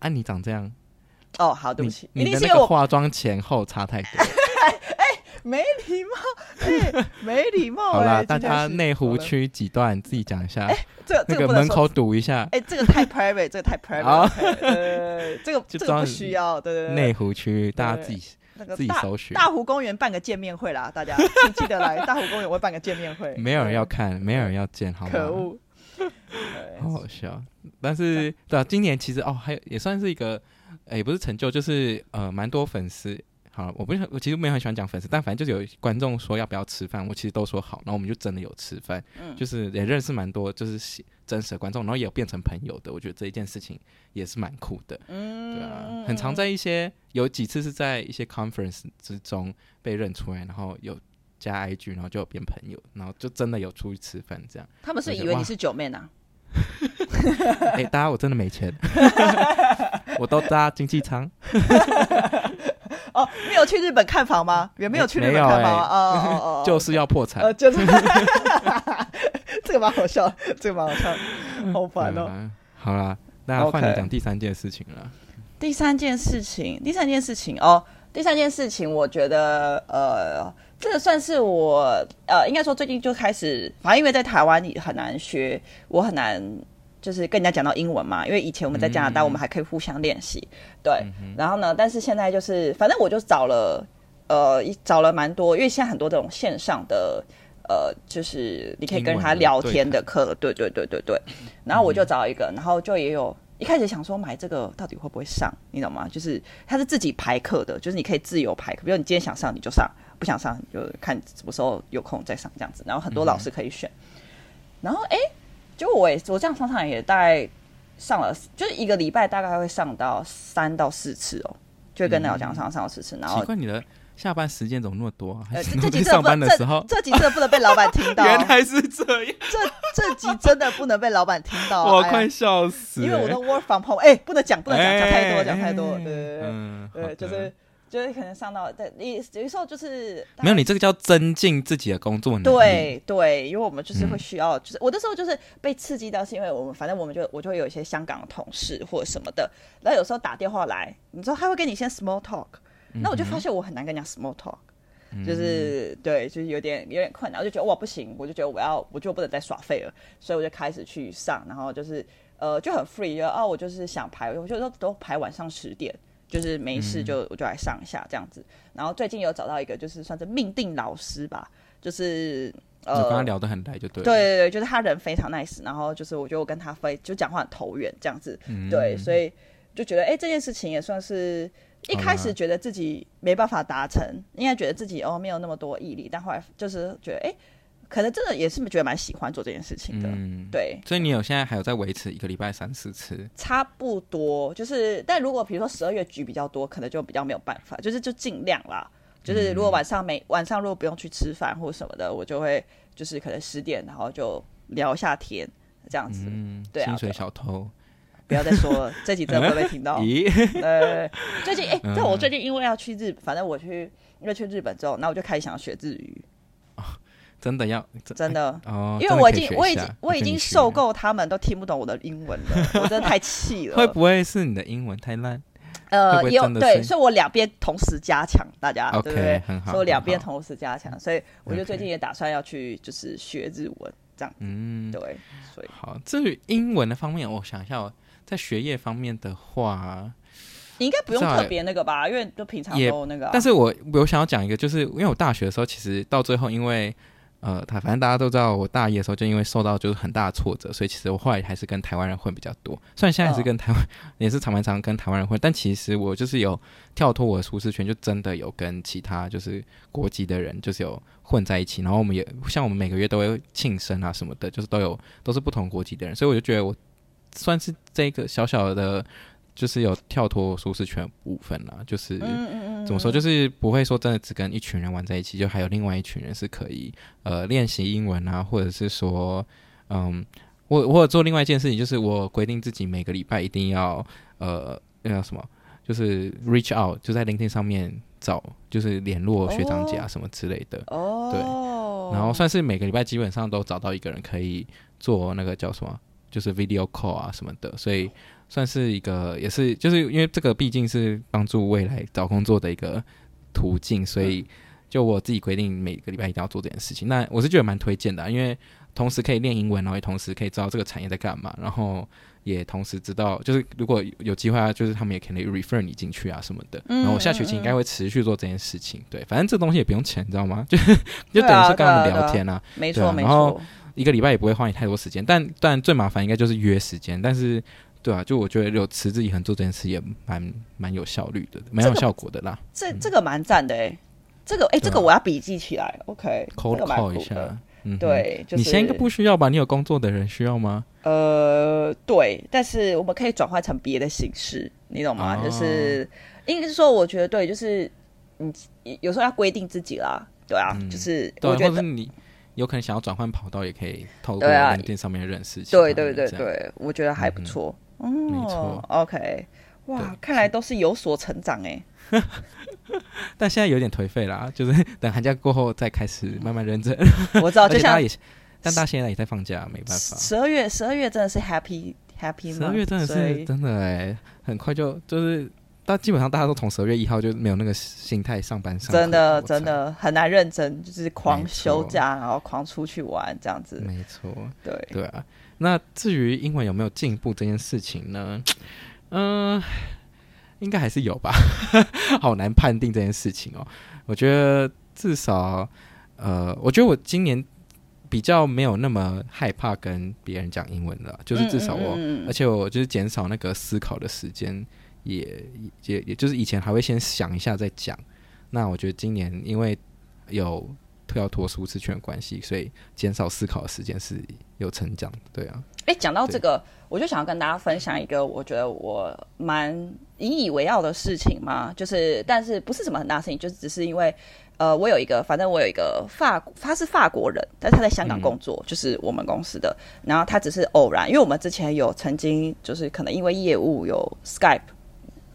啊，你长这样？哦，好，对不起，你的那个化妆前后差太多。哎，没礼貌，哎，没礼貌。好啦，大家内湖区几段自己讲一下。哎，这那个门口堵一下。哎，这个太 private，这个太 private。呃，这个这个不需要。对对对。内湖区大家自己自己搜寻。大湖公园办个见面会啦，大家请记得来大湖公园，我会办个见面会。没有人要看，没有人要见，好吗？可恶。好好笑，但是对啊，今年其实哦，还有也算是一个，也不是成就，就是呃，蛮多粉丝。好，我不是我其实没有很喜欢讲粉丝，但反正就是有观众说要不要吃饭，我其实都说好，然后我们就真的有吃饭，嗯，就是也认识蛮多，就是真实的观众，然后也有变成朋友的，我觉得这一件事情也是蛮酷的，嗯，对啊，很常在一些有几次是在一些 conference 之中被认出来，然后有。加 IG，然后就变朋友，然后就真的有出去吃饭这样。他们是以为你是九妹呢？哎、欸，大家我真的没钱，我都搭经济舱。哦，没有去日本看房吗？也没有去日本看房吗？哦哦哦，就是要破产。呃，就是。这个蛮好笑，这个蛮好笑，好烦哦、嗯。好啦，那换你讲第三件事情了。Okay. 第三件事情，第三件事情哦，第三件事情，我觉得呃。这个算是我呃，应该说最近就开始，反正因为在台湾你很难学，我很难就是跟人家讲到英文嘛。因为以前我们在加拿大，我们还可以互相练习，嗯、对。嗯、然后呢，但是现在就是，反正我就找了呃，找了蛮多，因为现在很多这种线上的呃，就是你可以跟他聊天的课，对对对对对。然后我就找一个，然后就也有一开始想说买这个到底会不会上，你懂吗？就是他是自己排课的，就是你可以自由排课，比如你今天想上你就上。不想上就看什么时候有空再上这样子，然后很多老师可以选。嗯、然后哎，就我也我这样上上也大概上了，就是一个礼拜大概会上到三到四次哦，就会跟大家讲上上到四次。然后奇怪你的下班时间怎么那么多、啊？呃，这集上班的时候，这，这集真的不能被老板听到。原来是这样，这这集真的不能被老板听到。我快笑死、欸！因为我的 work from home，哎，不能讲，不能讲，讲太多，讲太多，对对对，嗯，对，就是。就是可能上到对，你有时候就是没有你这个叫增进自己的工作能力。对对，因为我们就是会需要，嗯、就是我那时候就是被刺激到，是因为我们反正我们就我就会有一些香港的同事或者什么的，然后有时候打电话来，你知道他会跟你先 small talk，那我就发现我很难跟人家 small talk，、嗯、就是对，就是有点有点困难，我就觉得哇不行，我就觉得我要我就不能再耍废了，所以我就开始去上，然后就是呃就很 free，就哦我就是想排，我就都都排晚上十点。就是没事就我就来上一下这样子，嗯、然后最近有找到一个就是算是命定老师吧，就是呃，就跟他聊得很来就对，对对对，就是他人非常 nice，然后就是我觉得我跟他非就讲话很投缘这样子，嗯、对，所以就觉得哎、欸，这件事情也算是一开始觉得自己没办法达成，应该觉得自己哦没有那么多毅力，但后来就是觉得哎、欸，可能真的也是觉得蛮喜欢做这件事情的。嗯，对。所以你有现在还有在维持一个礼拜三四次？差不多，就是但如果比如说十二月局比较多，可能就比较没有办法，就是就尽量啦。就是如果晚上没晚上如果不用去吃饭或什么的，我就会就是可能十点，然后就聊一下天这样子。嗯，对啊。薪水小偷，不要再说了，这集真的会被听到。咦？呃，最近哎，在我最近因为要去日，反正我去因为去日本之后，那我就开始想要学日语。真的要真的哦，因为我已经我已经我已经受够他们都听不懂我的英文了，我真的太气了。会不会是你的英文太烂？呃，有对，所以我两边同时加强，大家对不对？所以我两边同时加强，所以我就最近也打算要去，就是学日文这样。嗯，对，所以好。至于英文的方面，我想一下，在学业方面的话，你应该不用特别那个吧？因为就平常都那个、啊。但是我我想要讲一个，就是因为我大学的时候，其实到最后因为。呃，他反正大家都知道，我大一的时候就因为受到就是很大的挫折，所以其实我后来还是跟台湾人混比较多。虽然现在也是跟台湾、也是常常常跟台湾人混，但其实我就是有跳脱我的舒适圈，就真的有跟其他就是国籍的人就是有混在一起。然后我们也像我们每个月都会庆生啊什么的，就是都有都是不同国籍的人，所以我就觉得我算是这个小小的。就是有跳脱舒适圈的部分啦，就是怎么说，就是不会说真的只跟一群人玩在一起，就还有另外一群人是可以呃练习英文啊，或者是说，嗯，我我有做另外一件事情，就是我规定自己每个礼拜一定要呃那叫什么，就是 reach out，就在 LinkedIn 上面找，就是联络学长姐啊什么之类的，哦，对，然后算是每个礼拜基本上都找到一个人可以做那个叫什么，就是 video call 啊什么的，所以。算是一个，也是就是因为这个毕竟是帮助未来找工作的一个途径，所以就我自己规定每个礼拜一定要做这件事情。那我是觉得蛮推荐的啊，因为同时可以练英文，然后也同时可以知道这个产业在干嘛，然后也同时知道，就是如果有机会啊，就是他们也可以 refer 你进去啊什么的。然后我下学期应该会持续做这件事情。对，反正这东西也不用钱，你知道吗？就就等于是跟他们聊天啊，没错没错。然后一个礼拜也不会花你太多时间，但但最麻烦应该就是约时间，但是。对啊，就我觉得有持之以恒做这件事也蛮蛮有效率的，蛮有效果的啦。这这个蛮赞的哎，这个哎，这个我要笔记起来。OK，call call 一下。嗯，对，就是你现在应该不需要吧？你有工作的人需要吗？呃，对，但是我们可以转换成别的形式，你懂吗？就是应该是说，我觉得对，就是你有时候要规定自己啦，对啊，就是我觉得你。有可能想要转换跑道，也可以透过 LinkedIn 上面认识。对对对对，我觉得还不错。嗯，没错。OK，哇，看来都是有所成长哎。但现在有点颓废啦，就是等寒假过后再开始慢慢认真。我知道，就像，但大家现在也在放假，没办法。十二月，十二月真的是 Happy Happy。十二月真的是真的哎，很快就就是。但基本上大家都从十二月一号就没有那个心态上班上，真的真的很难认真，就是狂休假，然后狂出去玩这样子。没错，对对啊。那至于英文有没有进步这件事情呢？嗯、呃，应该还是有吧。好难判定这件事情哦。我觉得至少，呃，我觉得我今年比较没有那么害怕跟别人讲英文了，就是至少我，嗯嗯嗯，而且我就是减少那个思考的时间。也也也就是以前还会先想一下再讲，那我觉得今年因为有跳脱舒适圈的关系，所以减少思考的时间是有成长的，对啊。哎、欸，讲到这个，我就想要跟大家分享一个我觉得我蛮引以为傲的事情嘛，就是但是不是什么很大的事情，就是只是因为呃，我有一个，反正我有一个法，他是法国人，但是他在香港工作，嗯、就是我们公司的，然后他只是偶然，因为我们之前有曾经就是可能因为业务有 Skype。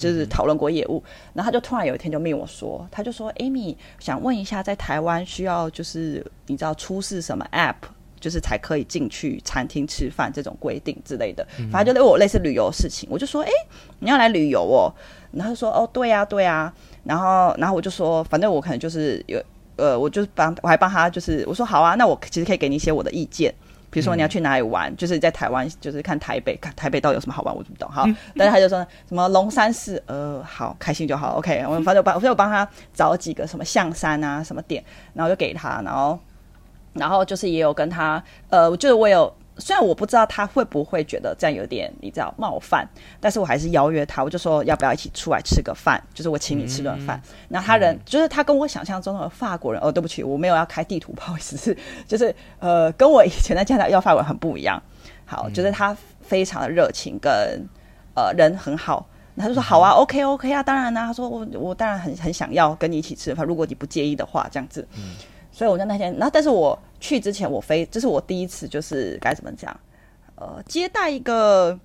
就是讨论过业务，然后他就突然有一天就命我说，他就说：“Amy，想问一下，在台湾需要就是你知道出示什么 App，就是才可以进去餐厅吃饭这种规定之类的。反正就问我类似旅游事情，我就说：诶，你要来旅游哦？然后他说：哦，对呀，对呀。然后，然后我就说，反正我可能就是有，呃，我就帮我还帮他，就是我说好啊，那我其实可以给你一些我的意见。”比如说你要去哪里玩，嗯、就是在台湾，就是看台北，看台北到底有什么好玩，我不懂。好，嗯、但是他就说什么龙山寺，呃，好开心就好。OK，我反正帮，所以我帮他找几个什么象山啊什么点，然后就给他，然后，然后就是也有跟他，呃，就是我有虽然我不知道他会不会觉得这样有点你知道冒犯，但是我还是邀约他，我就说要不要一起出来吃个饭，就是我请你吃顿饭。那、嗯、他人、嗯、就是他跟我想象中的法国人，哦，对不起，我没有要开地图，不好意思，是 就是呃，跟我以前在加拿大要法国人很不一样。好，就是他非常的热情，跟呃人很好。他就说好啊、嗯、，OK OK 啊，当然啦、啊。他说我我当然很很想要跟你一起吃饭，如果你不介意的话，这样子。嗯。所以我在那天，然后但是我去之前，我非，这是我第一次，就是该怎么讲，呃，接待一个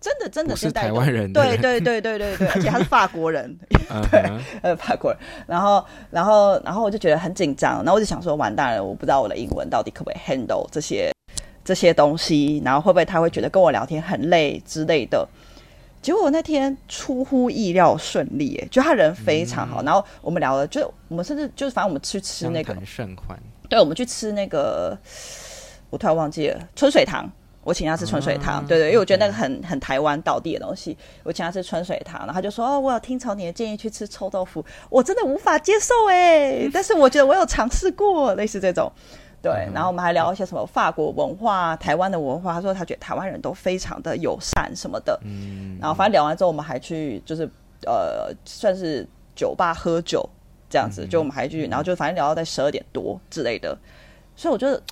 真的真的接待台湾人，对对对对对对，而且他是法国人，对，呃，法国人。然后然后然后我就觉得很紧张，然后我就想说，完蛋了，我不知道我的英文到底可不可以 handle 这些这些东西，然后会不会他会觉得跟我聊天很累之类的。结果那天出乎意料顺利，哎，就他人非常好，嗯、然后我们聊了，就我们甚至就是反正我们去吃那个盛宽，对，我们去吃那个，我突然忘记了春水堂，我请他吃春水堂，啊、对对，因为我觉得那个很很台湾道地的东西，我请他吃春水堂，然后他就说哦，我有听从你的建议去吃臭豆腐，我真的无法接受哎，但是我觉得我有尝试过，类似这种。对，然后我们还聊一些什么法国文化、台湾的文化。他说他觉得台湾人都非常的友善什么的。嗯，然后反正聊完之后，我们还去就是呃，算是酒吧喝酒这样子。就我们还继续，然后就反正聊到在十二点多之类的。所以我觉得，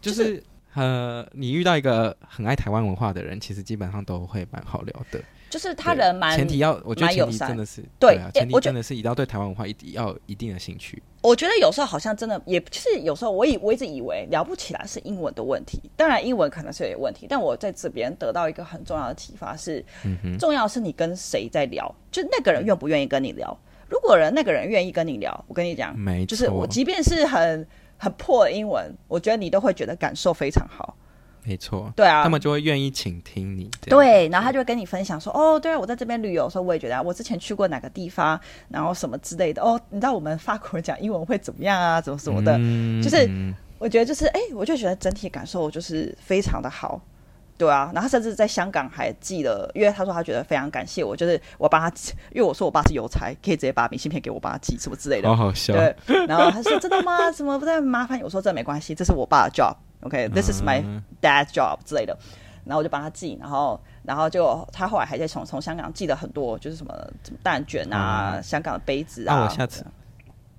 就是、就是、呃，你遇到一个很爱台湾文化的人，其实基本上都会蛮好聊的。就是他人蛮前提要，我觉得前提真的是对啊，前提真的是一定要对台湾文化一定要有一定的兴趣。我觉得有时候好像真的也，其实有时候我以我一直以为聊不起来是英文的问题，当然英文可能是有问题，但我在这边得到一个很重要的启发是，嗯，重要是你跟谁在聊，就那个人愿不愿意跟你聊。如果人那个人愿意跟你聊，我跟你讲，没错，就是我即便是很很破的英文，我觉得你都会觉得感受非常好。没错，对啊，他们就会愿意倾听你。对，然后他就会跟你分享说：“哦，对啊，我在这边旅游的时候，我也觉得我之前去过哪个地方，然后什么之类的。哦，你知道我们法国人讲英文会怎么样啊？怎么什么的？嗯、就是我觉得就是哎，我就觉得整体感受就是非常的好，对啊。然后甚至在香港还寄了，因为他说他觉得非常感谢我，就是我帮他寄，因为我说我爸是邮差，可以直接把明信片给我爸寄什么之类的，好好笑。对，然后他说真的吗？怎么不太麻烦？我说这没关系，这是我爸的 job。” OK，this、okay, is my dad's job 之类的，然后我就帮他寄，然后，然后就他后来还在从从香港寄了很多，就是什么什么蛋卷啊、嗯，香港的杯子啊。啊我下次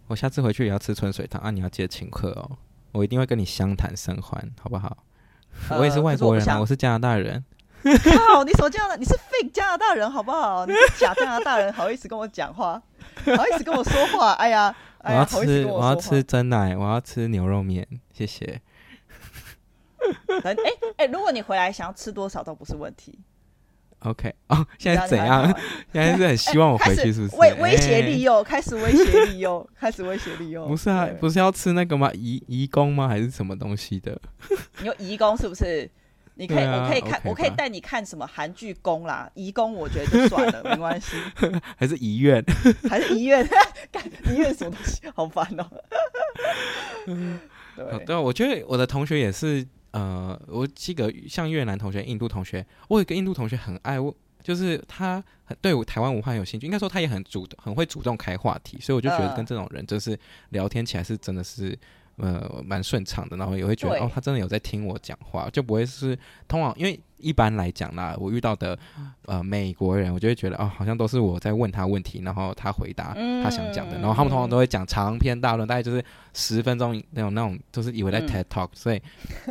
我下次回去也要吃春水堂啊！你要记得请客哦，我一定会跟你相谈甚欢，好不好？呃、我也是外国人啊，我，我是加拿大人。靠，你什么加拿大，你是 fake 加拿大人，好不好？你是假加拿大人，好意思跟我讲话，好意思跟我说话？哎呀，哎呀，我要吃我，我要吃真奶，我要吃牛肉面，谢谢。哎哎、欸欸，如果你回来想要吃多少都不是问题。OK，哦，现在怎样？现在是很希望我回去，是不是？威威胁利诱，开始威胁利诱，开始威胁利诱。不是啊，不是要吃那个吗？移移工吗？还是什么东西的？你有移工是不是？你可以，啊、我可以看，okay、我可以带你看什么韩剧工啦。移工我觉得就算了，没关系。还是医院？还是医院？干医院什么东西？好烦哦。对对，我觉得我的同学也是。呃，我记得像越南同学、印度同学，我有一个印度同学很爱我，就是他很对我台湾文化很有兴趣，应该说他也很主动，很会主动开话题，所以我就觉得跟这种人就是聊天起来是真的是。呃，蛮顺畅的，然后也会觉得哦，他真的有在听我讲话，就不会是通往，因为一般来讲啦，我遇到的呃美国人，我就会觉得哦，好像都是我在问他问题，然后他回答他想讲的，嗯，然后他们通常都会讲长篇大论，大概就是十分钟那种那种，就是以为在 TED Talk，嗯，所以，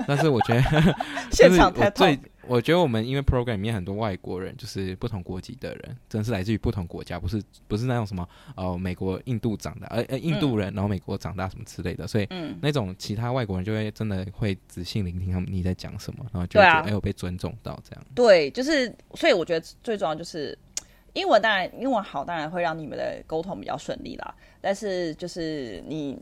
但是我觉得 现场 TED Talk。我觉得我们因为 program 里面很多外国人，就是不同国籍的人，真的是来自于不同国家，不是不是那种什么呃美国、印度长大，呃呃印度人、嗯、然后美国长大什么之类的，所以、嗯、那种其他外国人就会真的会仔细聆听他们你在讲什么，然后就会觉得哎有被尊重到这样。对，就是所以我觉得最重要就是英文，当然英文好，当然会让你们的沟通比较顺利啦。但是就是你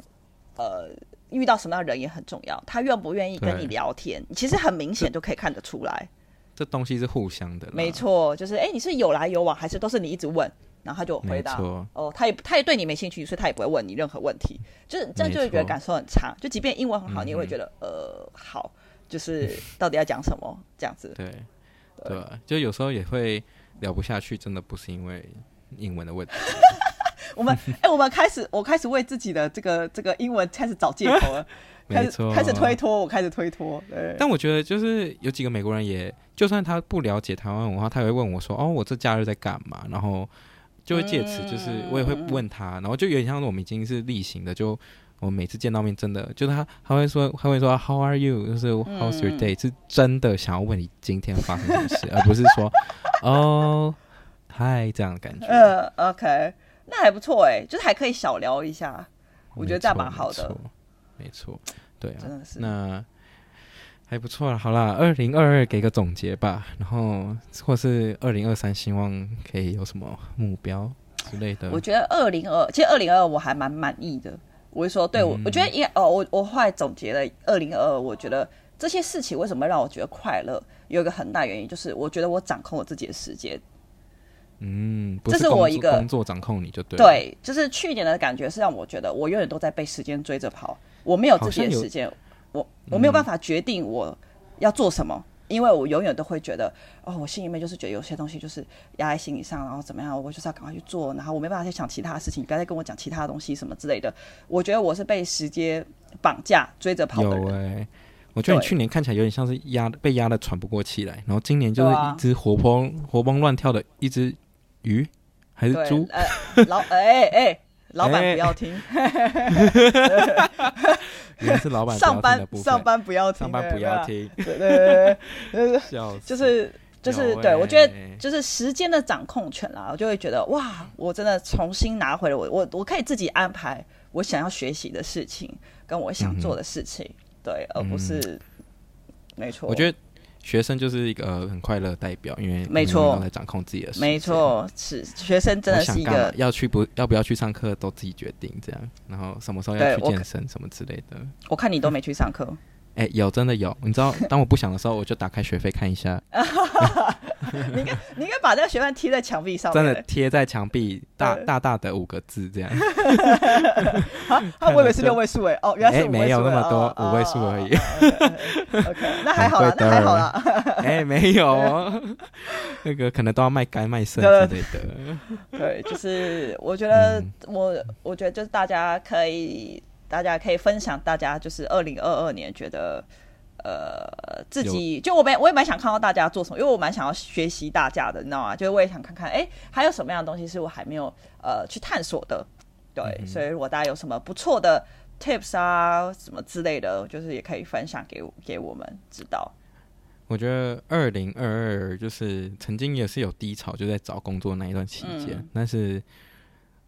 呃。遇到什么样的人也很重要，他愿不愿意跟你聊天，其实很明显就可以看得出来。这，东西是互相的，没错，就是哎，你是有来有往，还是都是你一直问，然后他就回答。哦，他也他也对你没兴趣，所以他也不会问你任何问题。就是这样就会觉得感受很差。就即便英文很好，你也会觉得、嗯、呃好，就是到底要讲什么这样子。对对，就有时候也会聊不下去，真的不是因为英文的问题。我们 哎、欸，我们开始，我开始为自己的这个这个英文开始找借口了，开始开始推脱，我开始推脱。对，但我觉得就是有几个美国人也，就算他不了解台湾文化，他也会问我说：“哦，我这假日在干嘛？”然后就会借此，就是我也会问他，然后就有点像是我们已经是例行的，就我每次见到面，真的就是他他会说他会说 “How are you？” 就是 “How's your day？” 是真的想要问你今天发生什么事，而不是说“哦，嗨”这样的感觉。呃，OK。那还不错哎、欸，就是还可以小聊一下，我觉得这样蛮好的。没错，对啊，真的是那还不错了。好啦，二零二二给个总结吧，然后或是二零二三，希望可以有什么目标之类的。我觉得二零二，其实二零二二我还蛮满意的。我会说，对我，嗯、我觉得应该哦，我我后来总结了二零二二，我觉得这些事情为什么让我觉得快乐，有一个很大原因就是我觉得我掌控我自己的时间。嗯，这是我一个工作掌控你就对。对，就是去年的感觉是让我觉得我永远都在被时间追着跑，我没有自己的时间，我我没有办法决定我要做什么，嗯、因为我永远都会觉得哦，我心里面就是觉得有些东西就是压在心理上，然后怎么样，我就是要赶快去做，然后我没办法再想其他的事情，不要再跟我讲其他的东西什么之类的。我觉得我是被时间绑架追着跑的人。欸、我觉得你去年看起来有点像是压被压的喘不过气来，然后今年就是一只活蹦、啊、活蹦乱跳的一只。鱼还是猪？呃，老哎哎，老板不要听。原来是老板上班上班不要听，上班不要听。对对对对，笑死。就是就是对，我觉得就是时间的掌控权啦，我就会觉得哇，我真的重新拿回了我我我可以自己安排我想要学习的事情，跟我想做的事情，对，而不是没错。我觉得。学生就是一个很快乐的代表，因为没错，来掌控自己的事。没错，是学生真的是一个要去不要不要去上课都自己决定这样，然后什么时候要去健身什么之类的。我看你都没去上课。哎、欸，有真的有，你知道，当我不想的时候，我就打开学费看一下。你应该你应该把这个学费贴在墙壁上，真的贴在墙壁，大大大的五个字这样。好，他我以为是六位数哎，哦，原来是五位数，没有那么多，哦、五位数而已。那还好啦，那还好啦。哎、欸，没有，那个可能都要卖肝卖肾之类的。对，就是我觉得我我觉得就是大家可以。大家可以分享，大家就是二零二二年觉得，呃，自己就我蛮我也蛮想看到大家做什么，因为我蛮想要学习大家的，你知道吗？就是我也想看看，哎、欸，还有什么样的东西是我还没有呃去探索的，对，嗯、所以如果大家有什么不错的 tips 啊什么之类的，就是也可以分享给给我们知道。我觉得二零二二就是曾经也是有低潮，就在找工作那一段期间，嗯、但是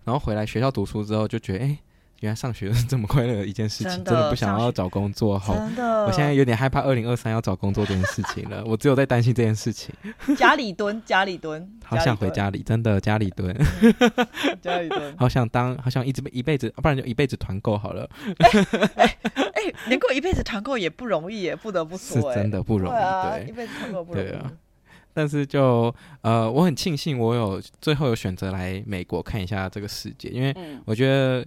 然后回来学校读书之后，就觉得哎。欸原来上学是这么快乐的一件事情，真的，真的不想要找工作。好，我现在有点害怕二零二三要找工作这件事情了。我只有在担心这件事情。家里蹲，家里蹲，好想回家里，真的家里蹲，家里蹲。好想当，好想一直一辈子，不然就一辈子团购好了。哎 哎，能够一辈子团购也不容易，也不得不说，是真的不容易。对，一辈子团购不容易。但是就呃，我很庆幸我有最后有选择来美国看一下这个世界，因为我觉得。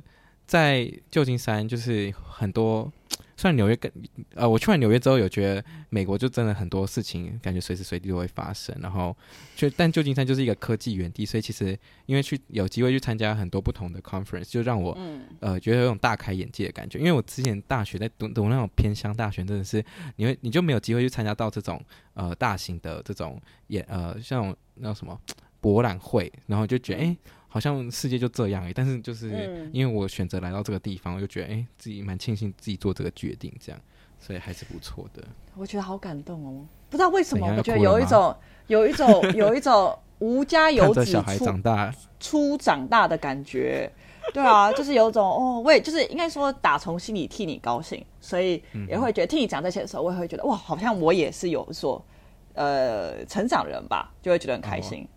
在旧金山，就是很多，虽然纽约跟呃，我去完纽约之后，有觉得美国就真的很多事情，感觉随时随地都会发生。然后，就但旧金山就是一个科技园地，所以其实因为去有机会去参加很多不同的 conference，就让我、嗯、呃觉得有种大开眼界的感觉。因为我之前大学在读读那种偏乡大学，真的是你会你就没有机会去参加到这种呃大型的这种演呃像那种什么博览会，然后就觉得哎。欸好像世界就这样哎，但是就是因为我选择来到这个地方，我就觉得哎、欸，自己蛮庆幸自己做这个决定，这样，所以还是不错的。我觉得好感动哦，不知道为什么，我觉得有一种有一种 有一种无家有子小孩长大。初长大的感觉。对啊，就是有一种哦，我也就是应该说打从心里替你高兴，所以也会觉得听你讲这些的时候，我也会觉得哇，好像我也是有所呃成长人吧，就会觉得很开心。哦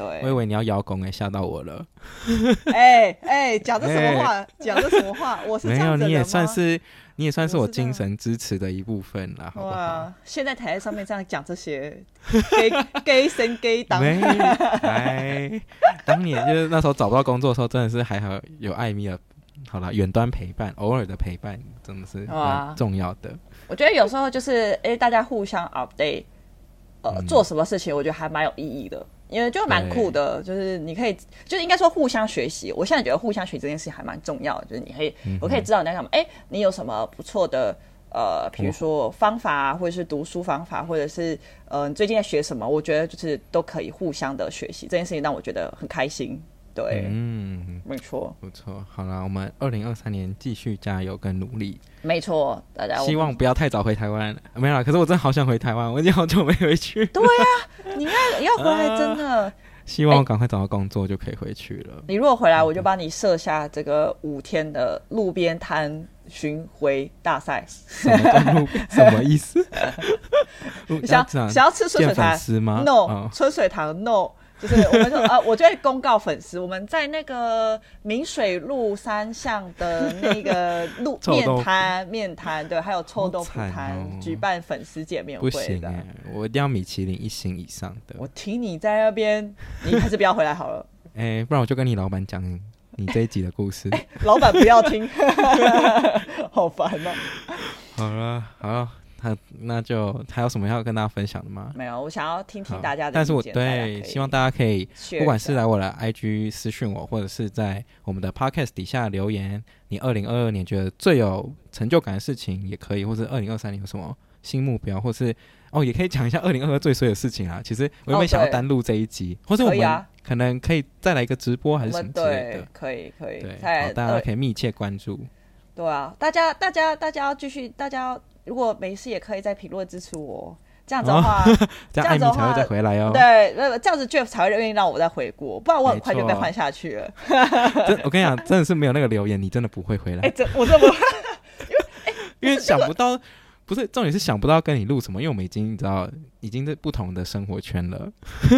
对，我以为你要邀功哎，吓到我了。哎哎，讲的什么话？讲的什么话？我是没有，你也算是，你也算是我精神支持的一部分啦，好不好？现在台上面这样讲这些，给 给神给党。哎，当年就是那时候找不到工作的时候，真的是还好有艾米尔，好了，远端陪伴，偶尔的陪伴，真的是蛮重要的。我觉得有时候就是哎，大家互相 update，呃，做什么事情，我觉得还蛮有意义的。因为就蛮酷的，就是你可以，就是应该说互相学习。我现在觉得互相学习这件事情还蛮重要的，就是你可以，我可以知道你在干嘛。哎，你有什么不错的呃，比如说方法，或者是读书方法，或者是呃，最近在学什么？我觉得就是都可以互相的学习，这件事情让我觉得很开心。对，嗯，没错，不错。好了，我们二零二三年继续加油跟努力。没错，大家希望不要太早回台湾。没有啦，可是我真的好想回台湾，我已经好久没回去。对呀、啊，你要要回来，真的。啊、希望我赶快找到工作就可以回去了。你如果回来，我就帮你设下这个五天的路边摊巡回大赛。什么？什么意思？想想要吃春水堂吗？No，、哦、春水堂 No。就是我们说呃，我就会公告粉丝，我们在那个明水路三巷的那个路面摊面摊，对，还有臭豆腐摊，哦、举办粉丝见面会的。不行，我一定要米其林一星以上的。我听你在那边，你还是不要回来好了。哎、欸，不然我就跟你老板讲你这一集的故事。欸、老板不要听，好烦哦、喔。好了，好。他那就还有什么要跟大家分享的吗？没有，我想要听听大家的。但是我对希望大家可以，不管是来我的 IG 私讯我，或者是在我们的 Podcast 底下留言，你二零二二年觉得最有成就感的事情也可以，或是二零二三年有什么新目标，或是哦也可以讲一下 二零二二最衰的事情啊。其实我有没有想要单录这一集，哦、或者我们可能可以再来一个直播还是什么之类的？可以可以，对，好，大家可以密切关注。对啊，大家大家大家要继续，大家。如果没事，也可以在评论支持我。这样子的话，哦、这样子的话才会再回来哦。对，这样子 Jeff 才会愿意让我再回国，不然我很快就被换下去了。我跟你讲，真的是没有那个留言，你真的不会回来。哎，这我这不，因为因为想不到，不是重点是想不到跟你录什么，因为我们已经你知道，已经在不同的生活圈了。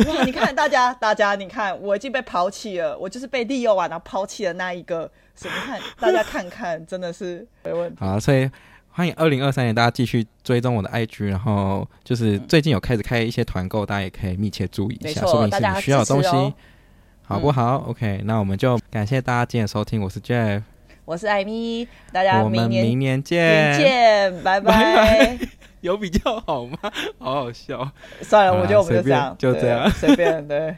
哇，你看大家，大家，你看我已经被抛弃了，我就是被利用完然后抛弃的那一个。所以你看，大家看看，真的是没问题。好，所以。欢迎二零二三年，大家继续追踪我的 IG，然后就是最近有开始开一些团购，大家也可以密切注意一下，说不定是你需要的东西，哦、好不好、嗯、？OK，那我们就感谢大家今天的收听，我是 Jeff，我是艾米，大家我们明年见，见，拜拜。拜拜。有比较好吗？好好笑，算了，我觉得我们就这样，就这样，随便对。